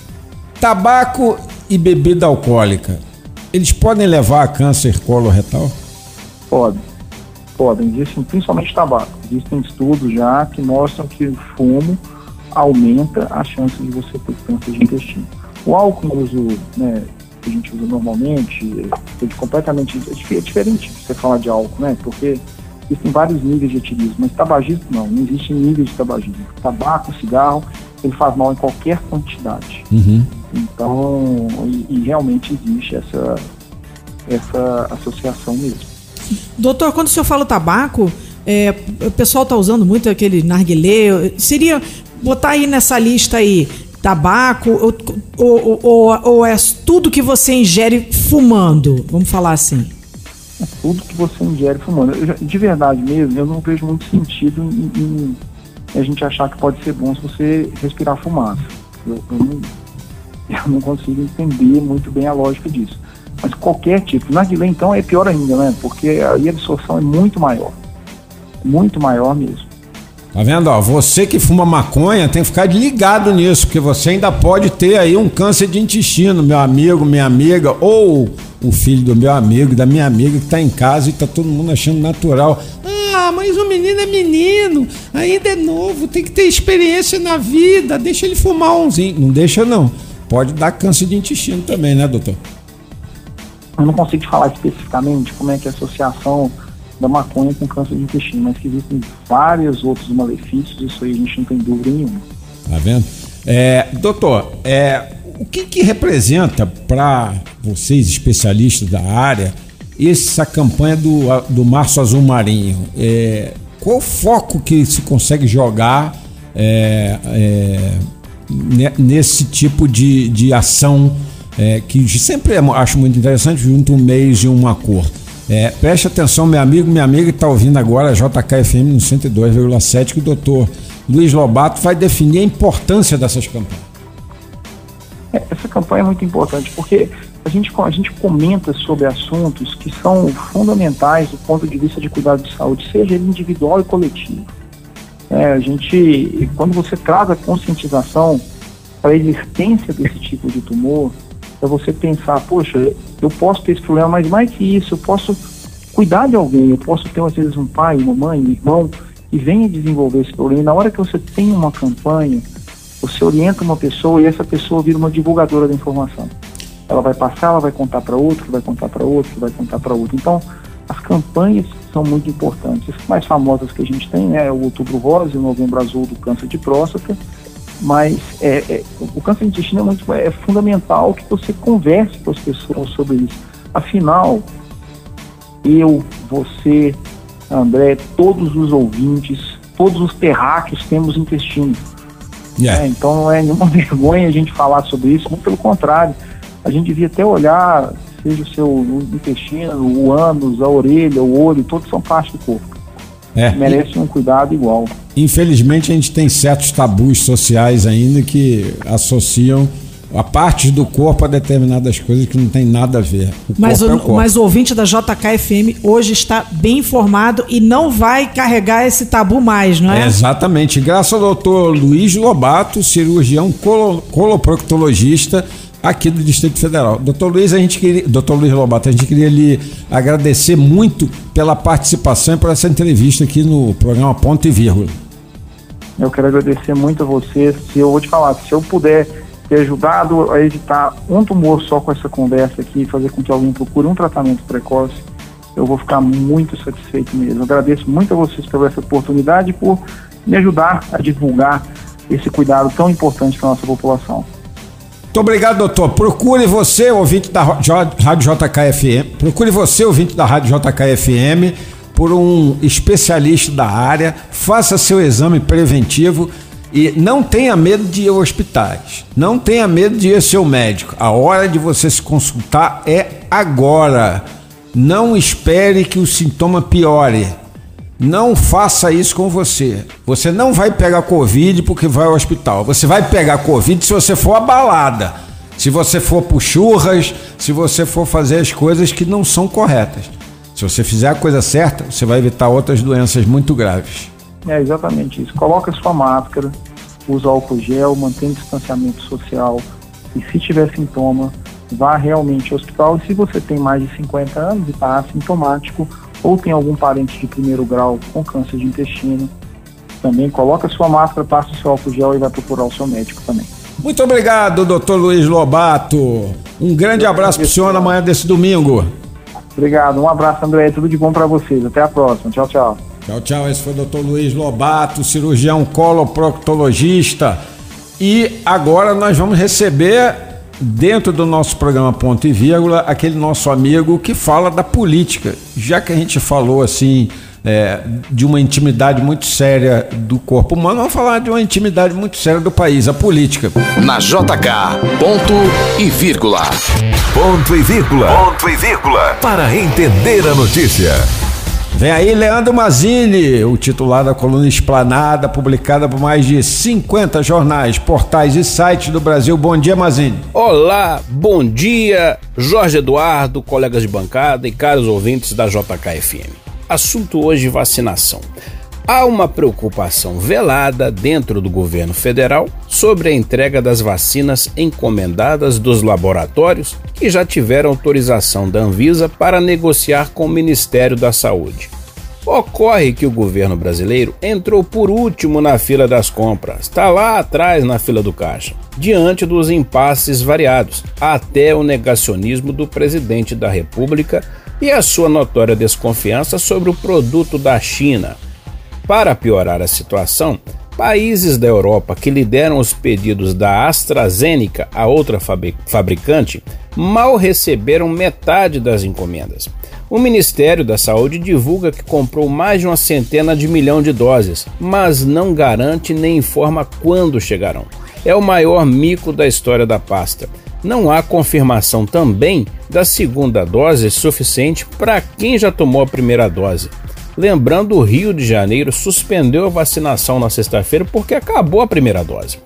Tabaco e bebida alcoólica, eles podem levar a câncer coloretal? Podem, podem. Existem principalmente tabaco. Existem estudos já que mostram que o fumo aumenta a chance de você ter câncer de intestino. O álcool no uso, né, que a gente usa normalmente é completamente é é diferente você falar de álcool, né? Porque existem vários níveis de ativismo, mas tabagismo não, não existe nível de tabagismo. Tabaco, cigarro, ele faz mal em qualquer quantidade. Uhum. Então, e, e realmente existe essa, essa associação mesmo. Doutor, quando o senhor fala tabaco, é, o pessoal está usando muito aquele narguilé. Seria botar aí nessa lista aí tabaco ou, ou, ou, ou é tudo que você ingere fumando? Vamos falar assim. É tudo que você ingere fumando. Eu de verdade mesmo, eu não vejo muito sentido em, em a gente achar que pode ser bom se você respirar fumaça. Eu, eu não, eu não consigo entender muito bem a lógica disso. Mas qualquer tipo. Narguilé, então, é pior ainda, né? Porque aí a absorção é muito maior. Muito maior mesmo. Tá vendo? Ó, você que fuma maconha tem que ficar ligado nisso, porque você ainda pode ter aí um câncer de intestino, meu amigo, minha amiga, ou o filho do meu amigo, da minha amiga que tá em casa e tá todo mundo achando natural. Ah, mas o menino é menino, ainda é novo, tem que ter experiência na vida, deixa ele fumar umzinho. Não deixa não. Pode dar câncer de intestino também, né, doutor? Eu não consigo te falar especificamente como é que é a associação da maconha com câncer de intestino, mas que existem vários outros malefícios, isso aí a gente não tem dúvida nenhuma. Tá vendo? É, doutor, é, o que, que representa para vocês, especialistas da área, essa campanha do, do Março Azul Marinho? É, qual o foco que se consegue jogar é, é, nesse tipo de, de ação é, que sempre acho muito interessante, junto um mês e uma cor. É, preste atenção, meu amigo, minha amiga que está ouvindo agora JKFM no 102,7, que o doutor Luiz Lobato vai definir a importância dessas campanhas. É, essa campanha é muito importante porque a gente, a gente comenta sobre assuntos que são fundamentais do ponto de vista de cuidado de saúde, seja ele individual e coletivo. É, a gente, quando você traz a conscientização para a existência desse tipo de tumor, para você pensar, poxa, eu posso ter esse problema, mas mais que isso, eu posso cuidar de alguém, eu posso ter às vezes um pai, uma mãe, um irmão que venha desenvolver esse problema. E na hora que você tem uma campanha, você orienta uma pessoa e essa pessoa vira uma divulgadora da informação. Ela vai passar, ela vai contar para outro, vai contar para outro, vai contar para outro. Então, as campanhas são muito importantes. As mais famosas que a gente tem é o Outubro Rosa e o Novembro Azul do câncer de próstata, mas é, é, o câncer de intestino é, muito, é fundamental que você converse com as pessoas sobre isso. Afinal, eu, você, André, todos os ouvintes, todos os terráqueos temos intestino. Yeah. É, então não é nenhuma vergonha a gente falar sobre isso, muito pelo contrário. A gente devia até olhar, seja o seu intestino, o ânus, a orelha, o olho, todos são parte do corpo. É. Merece um cuidado igual. Infelizmente a gente tem certos tabus sociais ainda que associam a parte do corpo a determinadas coisas que não tem nada a ver. O mas, o, é o mas o ouvinte da JKFM hoje está bem informado e não vai carregar esse tabu mais, não é? é exatamente. Graças ao doutor Luiz Lobato, cirurgião colo, coloproctologista aqui do Distrito Federal. Doutor Luiz, a gente queria, doutor Luiz Lobato, a gente queria lhe agradecer muito pela participação e por essa entrevista aqui no programa Ponto e Vírgula. Eu quero agradecer muito a você. Se eu vou te falar, se eu puder ter ajudado a evitar um tumor só com essa conversa aqui, fazer com que alguém procure um tratamento precoce, eu vou ficar muito satisfeito mesmo. agradeço muito a vocês por essa oportunidade e por me ajudar a divulgar esse cuidado tão importante para a nossa população. Muito obrigado, doutor. Procure você, ouvinte da Rádio JKFM, procure você, ouvinte da Rádio JKFM, por um especialista da área, faça seu exame preventivo e não tenha medo de ir a hospitais. Não tenha medo de ir ao seu médico. A hora de você se consultar é agora. Não espere que o sintoma piore. Não faça isso com você. Você não vai pegar Covid porque vai ao hospital. Você vai pegar Covid se você for abalada. Se você for por churras, se você for fazer as coisas que não são corretas. Se você fizer a coisa certa, você vai evitar outras doenças muito graves. É exatamente isso. Coloca sua máscara, usa álcool gel, mantém distanciamento social e se tiver sintoma, vá realmente ao hospital. E se você tem mais de 50 anos e está assintomático, ou tem algum parente de primeiro grau com câncer de intestino, também coloca sua máscara, passa o seu álcool gel e vai procurar o seu médico também. Muito obrigado, doutor Luiz Lobato. Um grande Eu abraço para o senhor amanhã desse domingo. Obrigado, um abraço, André. Tudo de bom para vocês. Até a próxima. Tchau, tchau. Tchau, tchau. Esse foi o doutor Luiz Lobato, cirurgião coloproctologista. E agora nós vamos receber, dentro do nosso programa Ponto e Vírgula, aquele nosso amigo que fala da política. Já que a gente falou assim. É, de uma intimidade muito séria do corpo humano, vamos falar de uma intimidade muito séria do país, a política. Na JK, ponto e vírgula. Ponto e vírgula. Ponto e vírgula. Para entender a notícia. Vem aí Leandro Mazini, o titular da coluna Esplanada, publicada por mais de 50 jornais, portais e sites do Brasil. Bom dia, Mazini. Olá, bom dia, Jorge Eduardo, colegas de bancada e caros ouvintes da JKFM. Assunto hoje: vacinação. Há uma preocupação velada dentro do governo federal sobre a entrega das vacinas encomendadas dos laboratórios que já tiveram autorização da Anvisa para negociar com o Ministério da Saúde. Ocorre que o governo brasileiro entrou por último na fila das compras, está lá atrás na fila do caixa, diante dos impasses variados, até o negacionismo do presidente da República e a sua notória desconfiança sobre o produto da China para piorar a situação, países da Europa que lideram os pedidos da AstraZeneca, a outra fabricante, mal receberam metade das encomendas. O Ministério da Saúde divulga que comprou mais de uma centena de milhão de doses, mas não garante nem informa quando chegarão. é o maior mico da história da pasta. Não há confirmação também da segunda dose suficiente para quem já tomou a primeira dose. Lembrando, o Rio de Janeiro suspendeu a vacinação na sexta-feira porque acabou a primeira dose.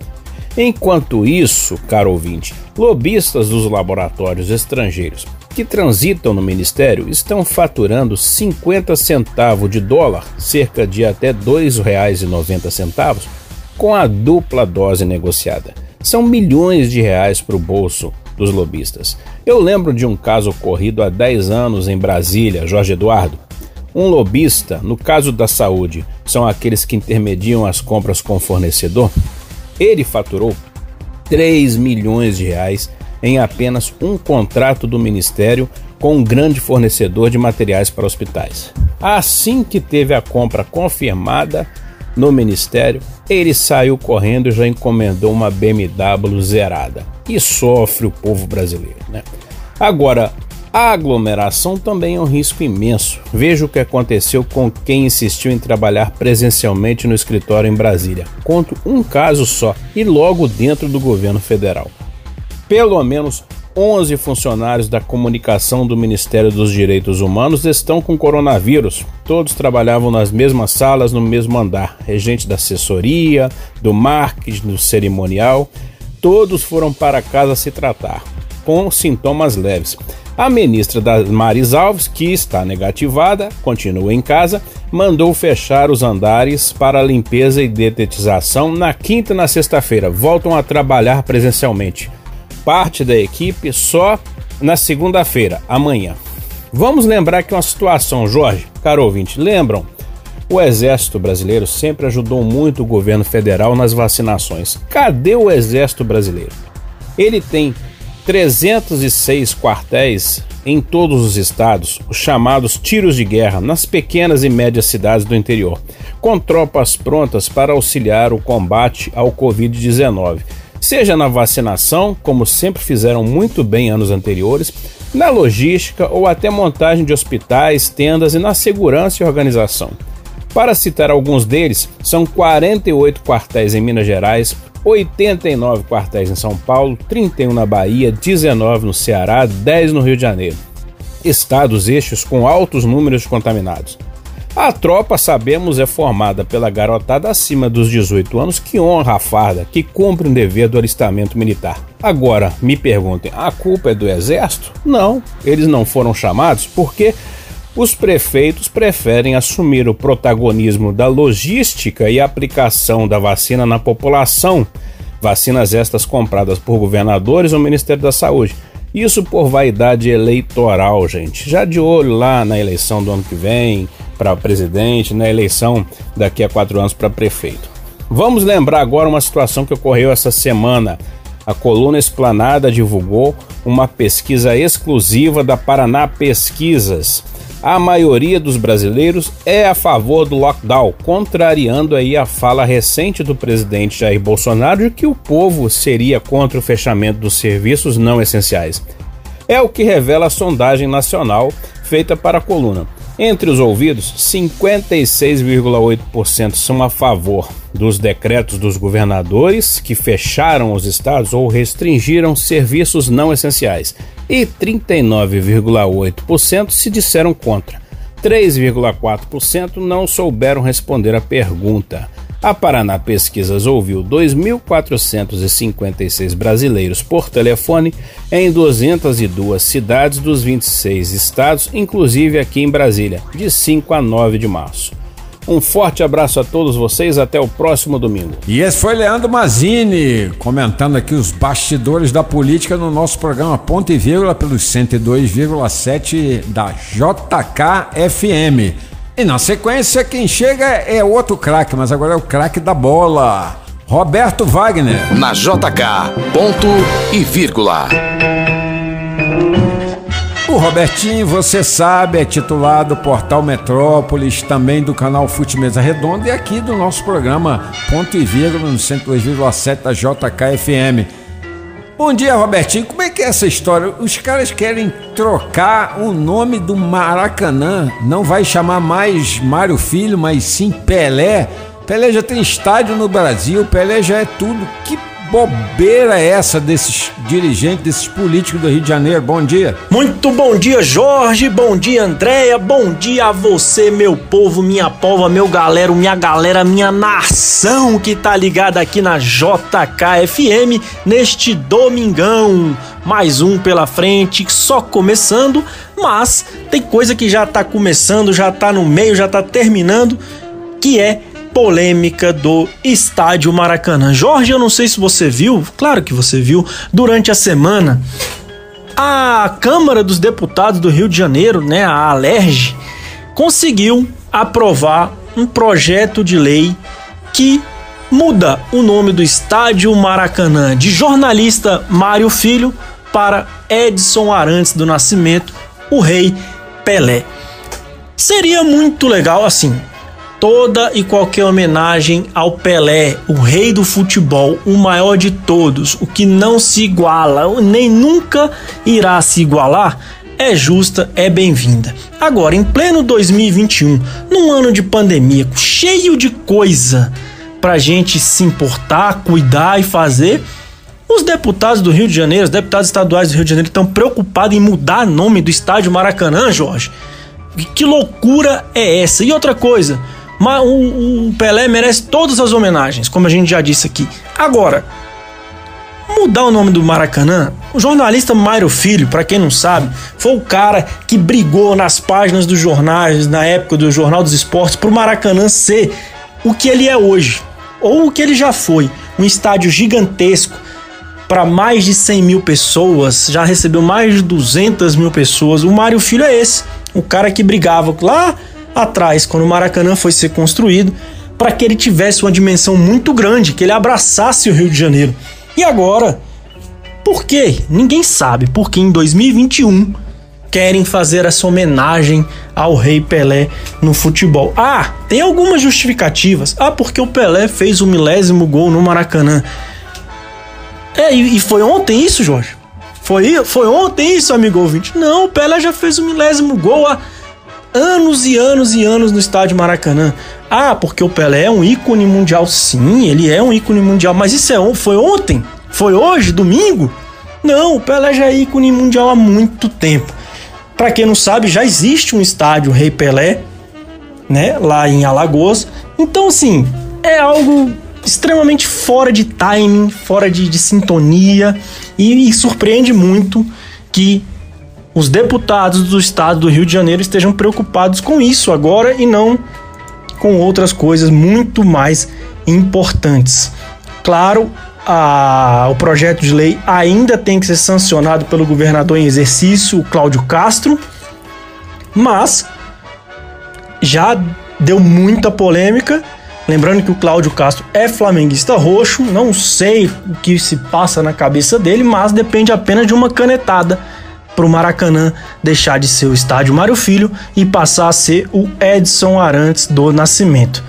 Enquanto isso, caro ouvinte, lobistas dos laboratórios estrangeiros que transitam no ministério estão faturando 50 centavos de dólar, cerca de até R$ 2,90, com a dupla dose negociada. São milhões de reais para o bolso dos lobistas. Eu lembro de um caso ocorrido há 10 anos em Brasília, Jorge Eduardo. Um lobista, no caso da saúde, são aqueles que intermediam as compras com o fornecedor. Ele faturou 3 milhões de reais em apenas um contrato do Ministério com um grande fornecedor de materiais para hospitais. Assim que teve a compra confirmada no Ministério, ele saiu correndo e já encomendou uma BMW zerada. E sofre o povo brasileiro, né? Agora, a aglomeração também é um risco imenso. Veja o que aconteceu com quem insistiu em trabalhar presencialmente no escritório em Brasília. Conto um caso só e logo dentro do governo federal pelo menos 11 funcionários da comunicação do Ministério dos Direitos Humanos estão com coronavírus. Todos trabalhavam nas mesmas salas, no mesmo andar. Regente da assessoria, do marketing, do cerimonial. Todos foram para casa se tratar, com sintomas leves. A ministra Damares Alves, que está negativada, continua em casa, mandou fechar os andares para limpeza e detetização na quinta e na sexta-feira. Voltam a trabalhar presencialmente parte da equipe só na segunda-feira, amanhã. Vamos lembrar que uma situação, Jorge, caro ouvinte, lembram? O Exército Brasileiro sempre ajudou muito o governo federal nas vacinações. Cadê o Exército Brasileiro? Ele tem 306 quartéis em todos os estados, os chamados tiros de guerra, nas pequenas e médias cidades do interior, com tropas prontas para auxiliar o combate ao Covid-19 seja na vacinação, como sempre fizeram muito bem anos anteriores, na logística ou até montagem de hospitais, tendas e na segurança e organização. Para citar alguns deles, são 48 quartéis em Minas Gerais, 89 quartéis em São Paulo, 31 na Bahia, 19 no Ceará, 10 no Rio de Janeiro. Estados estes com altos números de contaminados. A tropa, sabemos, é formada pela garotada acima dos 18 anos que honra a farda, que cumpre um dever do alistamento militar. Agora, me perguntem, a culpa é do Exército? Não, eles não foram chamados porque os prefeitos preferem assumir o protagonismo da logística e aplicação da vacina na população. Vacinas estas compradas por governadores ou Ministério da Saúde. Isso por vaidade eleitoral, gente. Já de olho lá na eleição do ano que vem, para presidente, na eleição daqui a quatro anos para prefeito. Vamos lembrar agora uma situação que ocorreu essa semana. A coluna Esplanada divulgou uma pesquisa exclusiva da Paraná Pesquisas. A maioria dos brasileiros é a favor do lockdown, contrariando aí a fala recente do presidente Jair Bolsonaro de que o povo seria contra o fechamento dos serviços não essenciais. É o que revela a sondagem nacional feita para a coluna. Entre os ouvidos, 56,8% são a favor dos decretos dos governadores que fecharam os estados ou restringiram serviços não essenciais, e 39,8% se disseram contra. 3,4% não souberam responder à pergunta. A Paraná Pesquisas ouviu 2.456 brasileiros por telefone em 202 cidades dos 26 estados, inclusive aqui em Brasília, de 5 a 9 de março. Um forte abraço a todos vocês, até o próximo domingo. E esse foi Leandro Mazini, comentando aqui os bastidores da política no nosso programa Ponto e Vírgula pelos 102,7 da JKFM. E na sequência, quem chega é outro craque, mas agora é o craque da bola. Roberto Wagner. Na JK, ponto e vírgula. O Robertinho, você sabe, é titular do portal Metrópolis, também do canal Fute Mesa Redonda e aqui do nosso programa Ponto e Vírgula no 102,7 da JKFM. Bom dia, Robertinho. Como é que é essa história? Os caras querem trocar o nome do Maracanã. Não vai chamar mais Mário Filho, mas sim Pelé. Pelé já tem estádio no Brasil, Pelé já é tudo. Que bobeira é essa desses dirigentes, desses políticos do Rio de Janeiro? Bom dia. Muito bom dia, Jorge. Bom dia, Andréia. Bom dia a você, meu povo, minha pova, meu galera, minha galera, minha nação que tá ligada aqui na JKFM neste domingão. Mais um pela frente, só começando, mas tem coisa que já tá começando, já tá no meio, já tá terminando, que é polêmica do Estádio Maracanã. Jorge, eu não sei se você viu, claro que você viu, durante a semana, a Câmara dos Deputados do Rio de Janeiro, né, a Alerj, conseguiu aprovar um projeto de lei que muda o nome do Estádio Maracanã de jornalista Mário Filho para Edson Arantes do Nascimento, o Rei Pelé. Seria muito legal assim, toda e qualquer homenagem ao Pelé, o rei do futebol, o maior de todos, o que não se iguala, nem nunca irá se igualar, é justa, é bem-vinda. Agora, em pleno 2021, num ano de pandemia, cheio de coisa pra gente se importar, cuidar e fazer, os deputados do Rio de Janeiro, os deputados estaduais do Rio de Janeiro estão preocupados em mudar o nome do estádio Maracanã, Jorge. Que loucura é essa? E outra coisa, mas o, o Pelé merece todas as homenagens, como a gente já disse aqui. Agora, mudar o nome do Maracanã, o jornalista Mário Filho, para quem não sabe, foi o cara que brigou nas páginas dos jornais, na época do Jornal dos Esportes, pro Maracanã ser o que ele é hoje, ou o que ele já foi, um estádio gigantesco para mais de 100 mil pessoas, já recebeu mais de 200 mil pessoas. O Mário Filho é esse, o cara que brigava lá atrás, quando o Maracanã foi ser construído, para que ele tivesse uma dimensão muito grande, que ele abraçasse o Rio de Janeiro. E agora, por quê? Ninguém sabe, porque em 2021 querem fazer essa homenagem ao Rei Pelé no futebol. Ah, tem algumas justificativas. Ah, porque o Pelé fez o milésimo gol no Maracanã. É, e, foi ontem isso, Jorge? Foi, foi ontem isso, amigo ouvinte? Não, o Pelé já fez o milésimo gol há anos e anos e anos no estádio Maracanã. Ah, porque o Pelé é um ícone mundial. Sim, ele é um ícone mundial, mas isso é, foi ontem? Foi hoje, domingo? Não, o Pelé já é ícone mundial há muito tempo. Para quem não sabe, já existe um estádio Rei Pelé, né, lá em Alagoas. Então, assim, é algo extremamente fora de timing, fora de, de sintonia e, e surpreende muito que os deputados do estado do Rio de Janeiro estejam preocupados com isso agora e não com outras coisas muito mais importantes. Claro, a, o projeto de lei ainda tem que ser sancionado pelo governador em exercício, Cláudio Castro, mas já deu muita polêmica. Lembrando que o Cláudio Castro é flamenguista roxo, não sei o que se passa na cabeça dele, mas depende apenas de uma canetada para o Maracanã deixar de ser o estádio Mário Filho e passar a ser o Edson Arantes do Nascimento.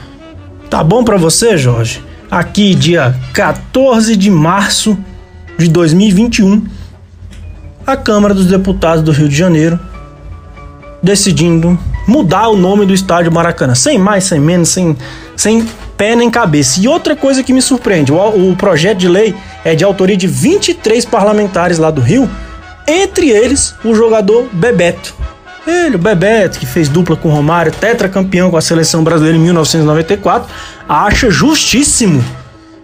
Tá bom para você, Jorge? Aqui, dia 14 de março de 2021, a Câmara dos Deputados do Rio de Janeiro decidindo mudar o nome do estádio Maracanã, sem mais, sem menos, sem, sem pé nem cabeça. E outra coisa que me surpreende: o, o projeto de lei é de autoria de 23 parlamentares lá do Rio entre eles, o jogador Bebeto. Ele, o Bebeto, que fez dupla com o Romário, tetracampeão com a seleção brasileira em 1994, acha justíssimo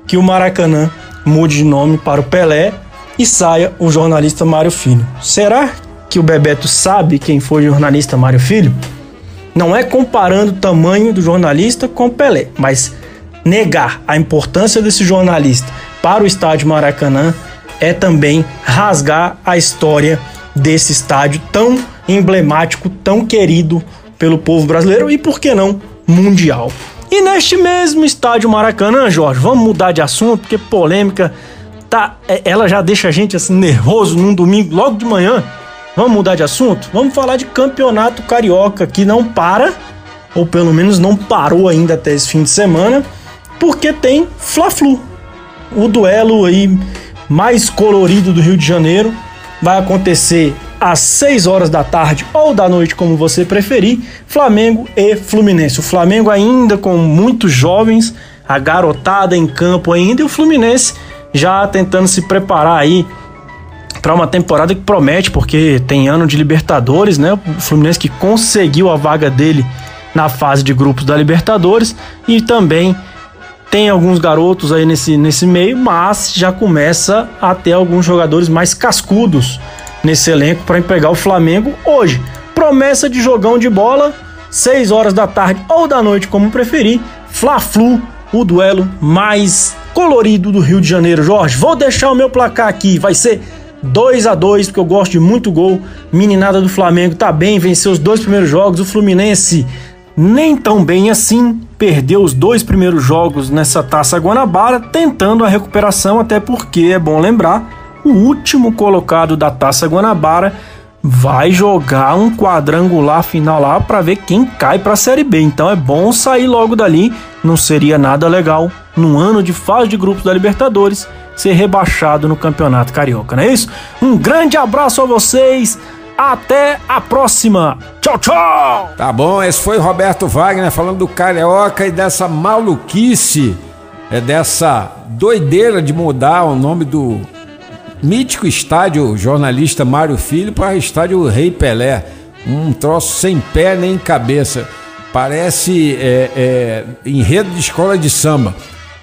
que o Maracanã mude de nome para o Pelé e saia o jornalista Mário Filho. Será que o Bebeto sabe quem foi o jornalista Mário Filho? Não é comparando o tamanho do jornalista com o Pelé, mas negar a importância desse jornalista para o estádio Maracanã é também rasgar a história desse estádio tão emblemático, tão querido pelo povo brasileiro e, por que não, mundial. E neste mesmo estádio Maracanã, Jorge, vamos mudar de assunto, porque polêmica tá, é, ela já deixa a gente assim nervoso num domingo logo de manhã. Vamos mudar de assunto? Vamos falar de campeonato carioca que não para, ou pelo menos não parou ainda até esse fim de semana, porque tem Fla-Flu. O duelo aí mais colorido do Rio de Janeiro. Vai acontecer às 6 horas da tarde ou da noite, como você preferir, Flamengo e Fluminense. O Flamengo ainda com muitos jovens, a garotada em campo ainda, e o Fluminense já tentando se preparar aí para uma temporada que promete, porque tem ano de Libertadores, né? O Fluminense que conseguiu a vaga dele na fase de grupos da Libertadores e também tem alguns garotos aí nesse, nesse meio, mas já começa a ter alguns jogadores mais cascudos nesse elenco para pegar o Flamengo hoje. Promessa de jogão de bola, 6 horas da tarde ou da noite, como preferir. Fla-Flu, o duelo mais colorido do Rio de Janeiro. Jorge, vou deixar o meu placar aqui, vai ser 2 a 2 porque eu gosto de muito gol. Meninada do Flamengo tá bem, venceu os dois primeiros jogos. O Fluminense nem tão bem assim, perdeu os dois primeiros jogos nessa Taça Guanabara, tentando a recuperação, até porque é bom lembrar, o último colocado da Taça Guanabara vai jogar um quadrangular final lá para ver quem cai para a Série B. Então é bom sair logo dali, não seria nada legal num ano de fase de grupos da Libertadores ser rebaixado no Campeonato Carioca, não é isso? Um grande abraço a vocês. Até a próxima. Tchau, tchau. Tá bom, esse foi Roberto Wagner falando do Carioca e dessa maluquice, é dessa doideira de mudar o nome do mítico estádio jornalista Mário Filho para estádio Rei Pelé. Um troço sem pé nem cabeça. Parece é, é, enredo de escola de samba.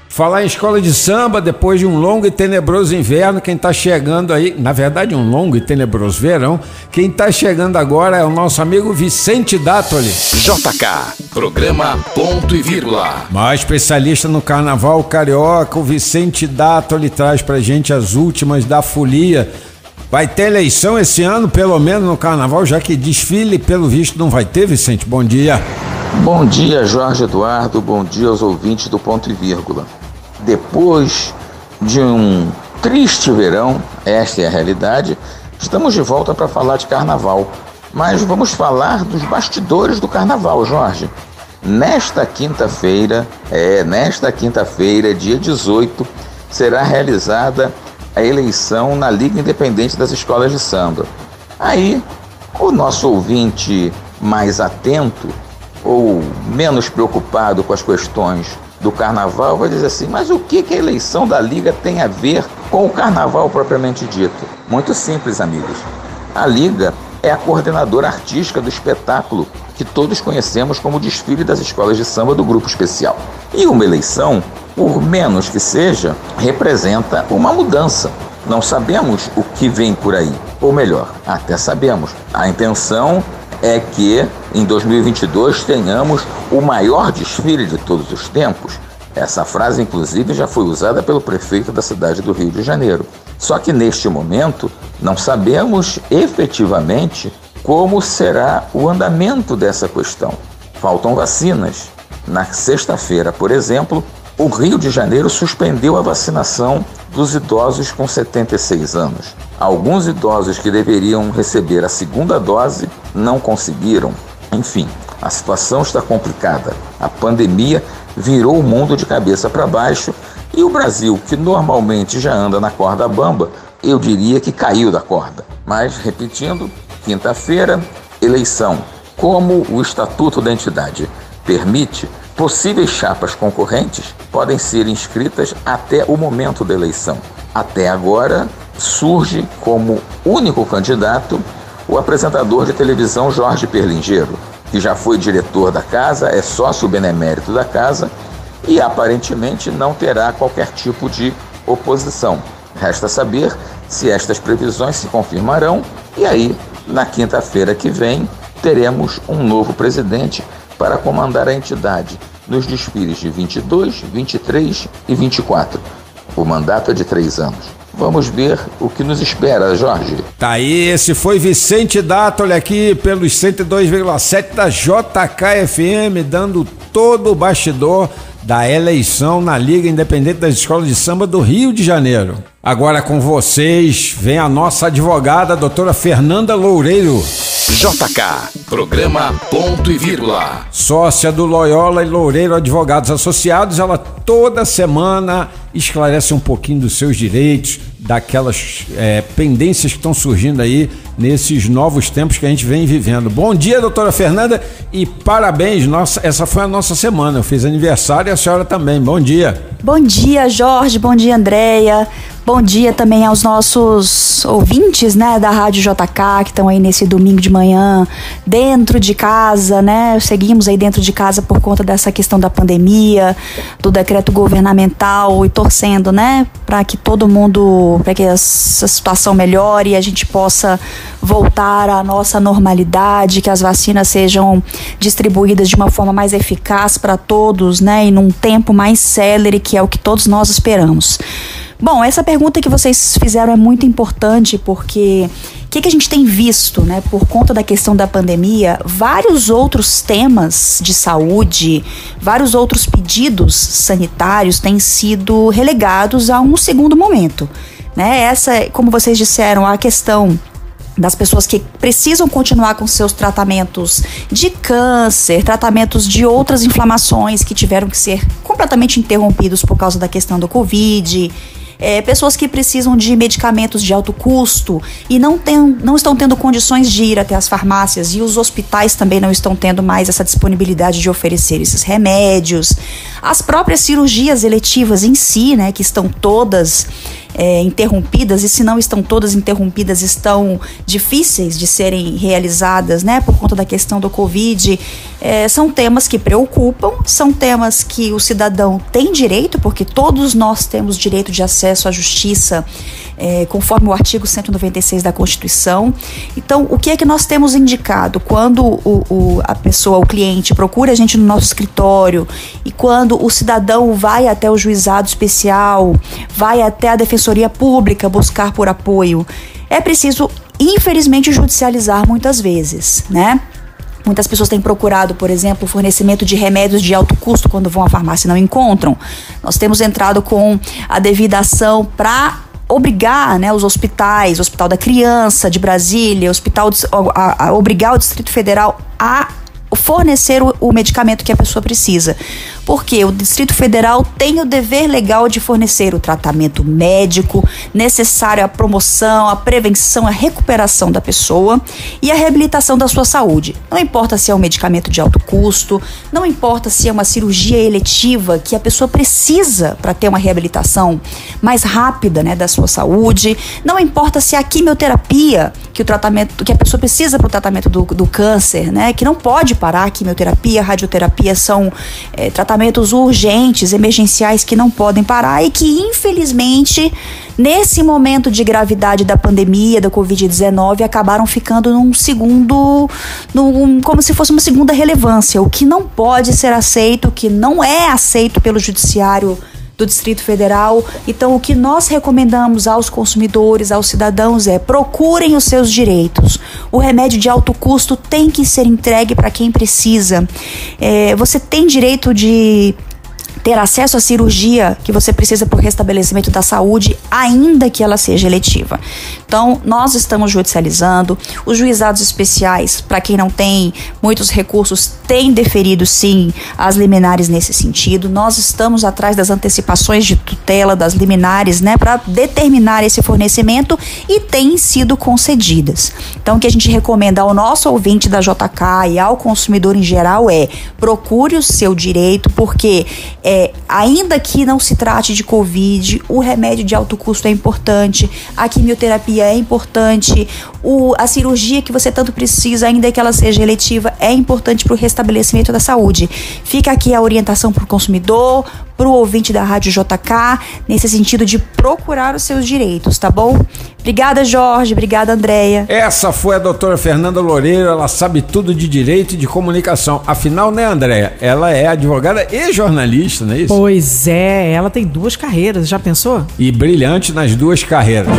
Falar em escola de samba, depois de um longo e tenebroso inverno, quem está chegando aí, na verdade, um longo e tenebroso verão, quem está chegando agora é o nosso amigo Vicente Dátoli. JK, programa ponto e vírgula. Mais especialista no carnaval carioca, o Vicente Dátoli traz pra gente as últimas da folia. Vai ter eleição esse ano, pelo menos no carnaval, já que desfile, pelo visto, não vai ter, Vicente. Bom dia. Bom dia, Jorge Eduardo. Bom dia aos ouvintes do Ponto e Vírgula. Depois de um triste verão, esta é a realidade, estamos de volta para falar de carnaval. Mas vamos falar dos bastidores do carnaval, Jorge. Nesta quinta-feira, é, nesta quinta-feira, dia 18, será realizada a eleição na Liga Independente das Escolas de Samba. Aí, o nosso ouvinte mais atento ou menos preocupado com as questões do carnaval vai dizer assim: mas o que, que a eleição da Liga tem a ver com o carnaval propriamente dito? Muito simples, amigos. A Liga é a coordenadora artística do espetáculo que todos conhecemos como desfile das escolas de samba do Grupo Especial. E uma eleição, por menos que seja, representa uma mudança. Não sabemos o que vem por aí. Ou melhor, até sabemos. A intenção é que em 2022 tenhamos o maior desfile de todos os tempos. Essa frase, inclusive, já foi usada pelo prefeito da cidade do Rio de Janeiro. Só que neste momento não sabemos efetivamente como será o andamento dessa questão. Faltam vacinas. Na sexta-feira, por exemplo, o Rio de Janeiro suspendeu a vacinação dos idosos com 76 anos. Alguns idosos que deveriam receber a segunda dose não conseguiram. Enfim, a situação está complicada. A pandemia virou o mundo de cabeça para baixo e o Brasil, que normalmente já anda na corda bamba, eu diria que caiu da corda. Mas, repetindo, quinta-feira, eleição. Como o Estatuto da Entidade permite, possíveis chapas concorrentes podem ser inscritas até o momento da eleição. Até agora, surge como único candidato o apresentador de televisão Jorge Perlingeiro, que já foi diretor da casa, é sócio benemérito da casa e aparentemente não terá qualquer tipo de oposição. Resta saber se estas previsões se confirmarão e aí, na quinta-feira que vem, teremos um novo presidente para comandar a entidade nos desfiles de 22, 23 e 24. O mandato é de três anos. Vamos ver o que nos espera, Jorge. Tá aí, esse foi Vicente Dátoli aqui pelos 102,7 da JKFM, dando todo o bastidor da eleição na Liga Independente das Escolas de Samba do Rio de Janeiro. Agora com vocês, vem a nossa advogada, a doutora Fernanda Loureiro. JK, programa ponto e vírgula. Sócia do Loyola e Loureiro Advogados Associados, ela toda semana esclarece um pouquinho dos seus direitos, daquelas é, pendências que estão surgindo aí nesses novos tempos que a gente vem vivendo. Bom dia, doutora Fernanda, e parabéns. Nossa, essa foi a nossa semana. Eu fiz aniversário e a senhora também. Bom dia. Bom dia, Jorge. Bom dia, Andréia. Bom dia também aos nossos ouvintes, né, da Rádio JK, que estão aí nesse domingo de manhã, dentro de casa, né? Seguimos aí dentro de casa por conta dessa questão da pandemia, do decreto governamental e torcendo, né, para que todo mundo, para que essa situação melhore e a gente possa voltar à nossa normalidade, que as vacinas sejam distribuídas de uma forma mais eficaz para todos, né, e num tempo mais célere, que é o que todos nós esperamos. Bom, essa pergunta que vocês fizeram é muito importante porque o que, que, a gente tem visto, né, por conta da questão da pandemia, vários outros temas de saúde, vários outros pedidos sanitários têm sido relegados a um segundo momento. Né? Essa, como vocês disseram, a questão das pessoas que precisam continuar com seus tratamentos de câncer, tratamentos de outras inflamações que tiveram que ser completamente interrompidos por causa da questão do Covid é, pessoas que precisam de medicamentos de alto custo e não, tem, não estão tendo condições de ir até as farmácias e os hospitais também não estão tendo mais essa disponibilidade de oferecer esses remédios. As próprias cirurgias eletivas em si, né, que estão todas é, interrompidas, e se não estão todas interrompidas, estão difíceis de serem realizadas, né, por conta da questão do Covid, é, são temas que preocupam, são temas que o cidadão tem direito, porque todos nós temos direito de acesso à justiça é, conforme o artigo 196 da Constituição. Então, o que é que nós temos indicado quando o, o, a pessoa, o cliente, procura a gente no nosso escritório e quando o cidadão vai até o juizado especial, vai até a defensoria pública buscar por apoio? É preciso, infelizmente, judicializar muitas vezes, né? Muitas pessoas têm procurado, por exemplo, fornecimento de remédios de alto custo quando vão à farmácia e não encontram. Nós temos entrado com a devida ação para obrigar né, os hospitais, o Hospital da Criança de Brasília, hospital a, a, obrigar o Distrito Federal a fornecer o, o, medicamento que a pessoa precisa. Porque o Distrito Federal tem o dever legal de fornecer o tratamento médico necessário à promoção, à prevenção, à recuperação da pessoa e à reabilitação da sua saúde. Não importa se é um medicamento de alto custo, não importa se é uma cirurgia eletiva que a pessoa precisa para ter uma reabilitação mais rápida né, da sua saúde, não importa se é a quimioterapia que o tratamento que a pessoa precisa para o tratamento do, do câncer, né, que não pode parar, quimioterapia, radioterapia são é, tratamentos urgentes, emergenciais que não podem parar e que, infelizmente, nesse momento de gravidade da pandemia, da Covid-19, acabaram ficando num segundo, num, como se fosse uma segunda relevância, o que não pode ser aceito, o que não é aceito pelo judiciário do Distrito Federal. Então, o que nós recomendamos aos consumidores, aos cidadãos é procurem os seus direitos. O remédio de alto custo tem que ser entregue para quem precisa. É, você tem direito de ter acesso à cirurgia que você precisa o restabelecimento da saúde, ainda que ela seja eletiva. Então, nós estamos judicializando. Os juizados especiais, para quem não tem muitos recursos, têm deferido sim as liminares nesse sentido. Nós estamos atrás das antecipações de tutela das liminares, né, para determinar esse fornecimento e têm sido concedidas. Então, o que a gente recomenda ao nosso ouvinte da JK e ao consumidor em geral é procure o seu direito, porque é, é, ainda que não se trate de Covid, o remédio de alto custo é importante, a quimioterapia é importante, o, a cirurgia que você tanto precisa, ainda que ela seja eletiva, é importante para o restabelecimento da saúde. Fica aqui a orientação para o consumidor, para o ouvinte da Rádio JK, nesse sentido de procurar os seus direitos, tá bom? Obrigada, Jorge. Obrigada, Andréia. Essa foi a doutora Fernanda Loureiro. Ela sabe tudo de direito e de comunicação. Afinal, né, Andréia? Ela é advogada e jornalista, não é isso? Pois é, ela tem duas carreiras. Já pensou? E brilhante nas duas carreiras.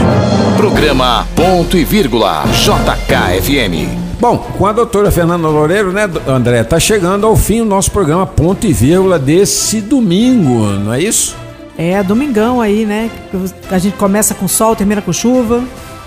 Programa Ponto e Vírgula JKFM. Bom, com a doutora Fernanda Loureiro, né, André, tá chegando ao fim o nosso programa Ponto e Vírgula desse domingo, não é isso? É, domingão aí, né? A gente começa com sol, termina com chuva.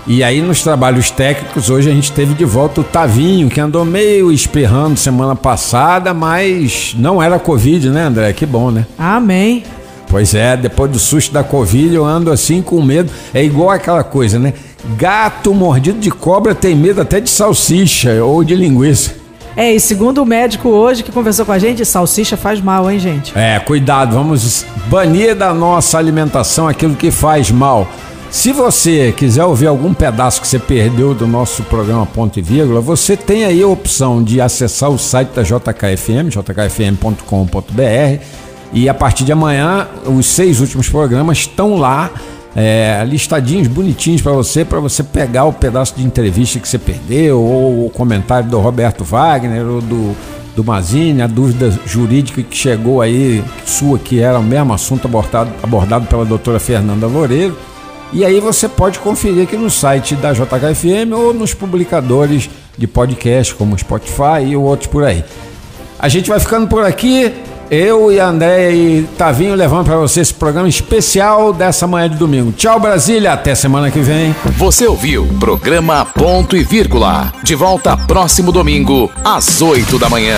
E aí nos trabalhos técnicos, hoje a gente teve de volta o Tavinho, que andou meio esperrando semana passada, mas não era Covid, né, André? Que bom, né? Amém. Pois é, depois do susto da Covid eu ando assim com medo. É igual aquela coisa, né? Gato mordido de cobra tem medo até de salsicha ou de linguiça. É, e segundo o médico hoje que conversou com a gente, salsicha faz mal, hein, gente? É, cuidado, vamos banir da nossa alimentação aquilo que faz mal. Se você quiser ouvir algum pedaço que você perdeu do nosso programa Ponto e Vírgula, você tem aí a opção de acessar o site da JKFM, jkfm.com.br e a partir de amanhã, os seis últimos programas estão lá, é, listadinhos, bonitinhos para você, para você pegar o pedaço de entrevista que você perdeu, ou o comentário do Roberto Wagner, ou do, do Mazini, a dúvida jurídica que chegou aí, sua, que era o mesmo assunto abordado, abordado pela doutora Fernanda Loureiro. E aí você pode conferir aqui no site da JKFM ou nos publicadores de podcast como Spotify e outros por aí. A gente vai ficando por aqui. Eu e André e Tavinho levando para você esse programa especial dessa manhã de domingo. Tchau, Brasília. Até semana que vem. Você ouviu programa Ponto e Vírgula. De volta próximo domingo, às 8 da manhã.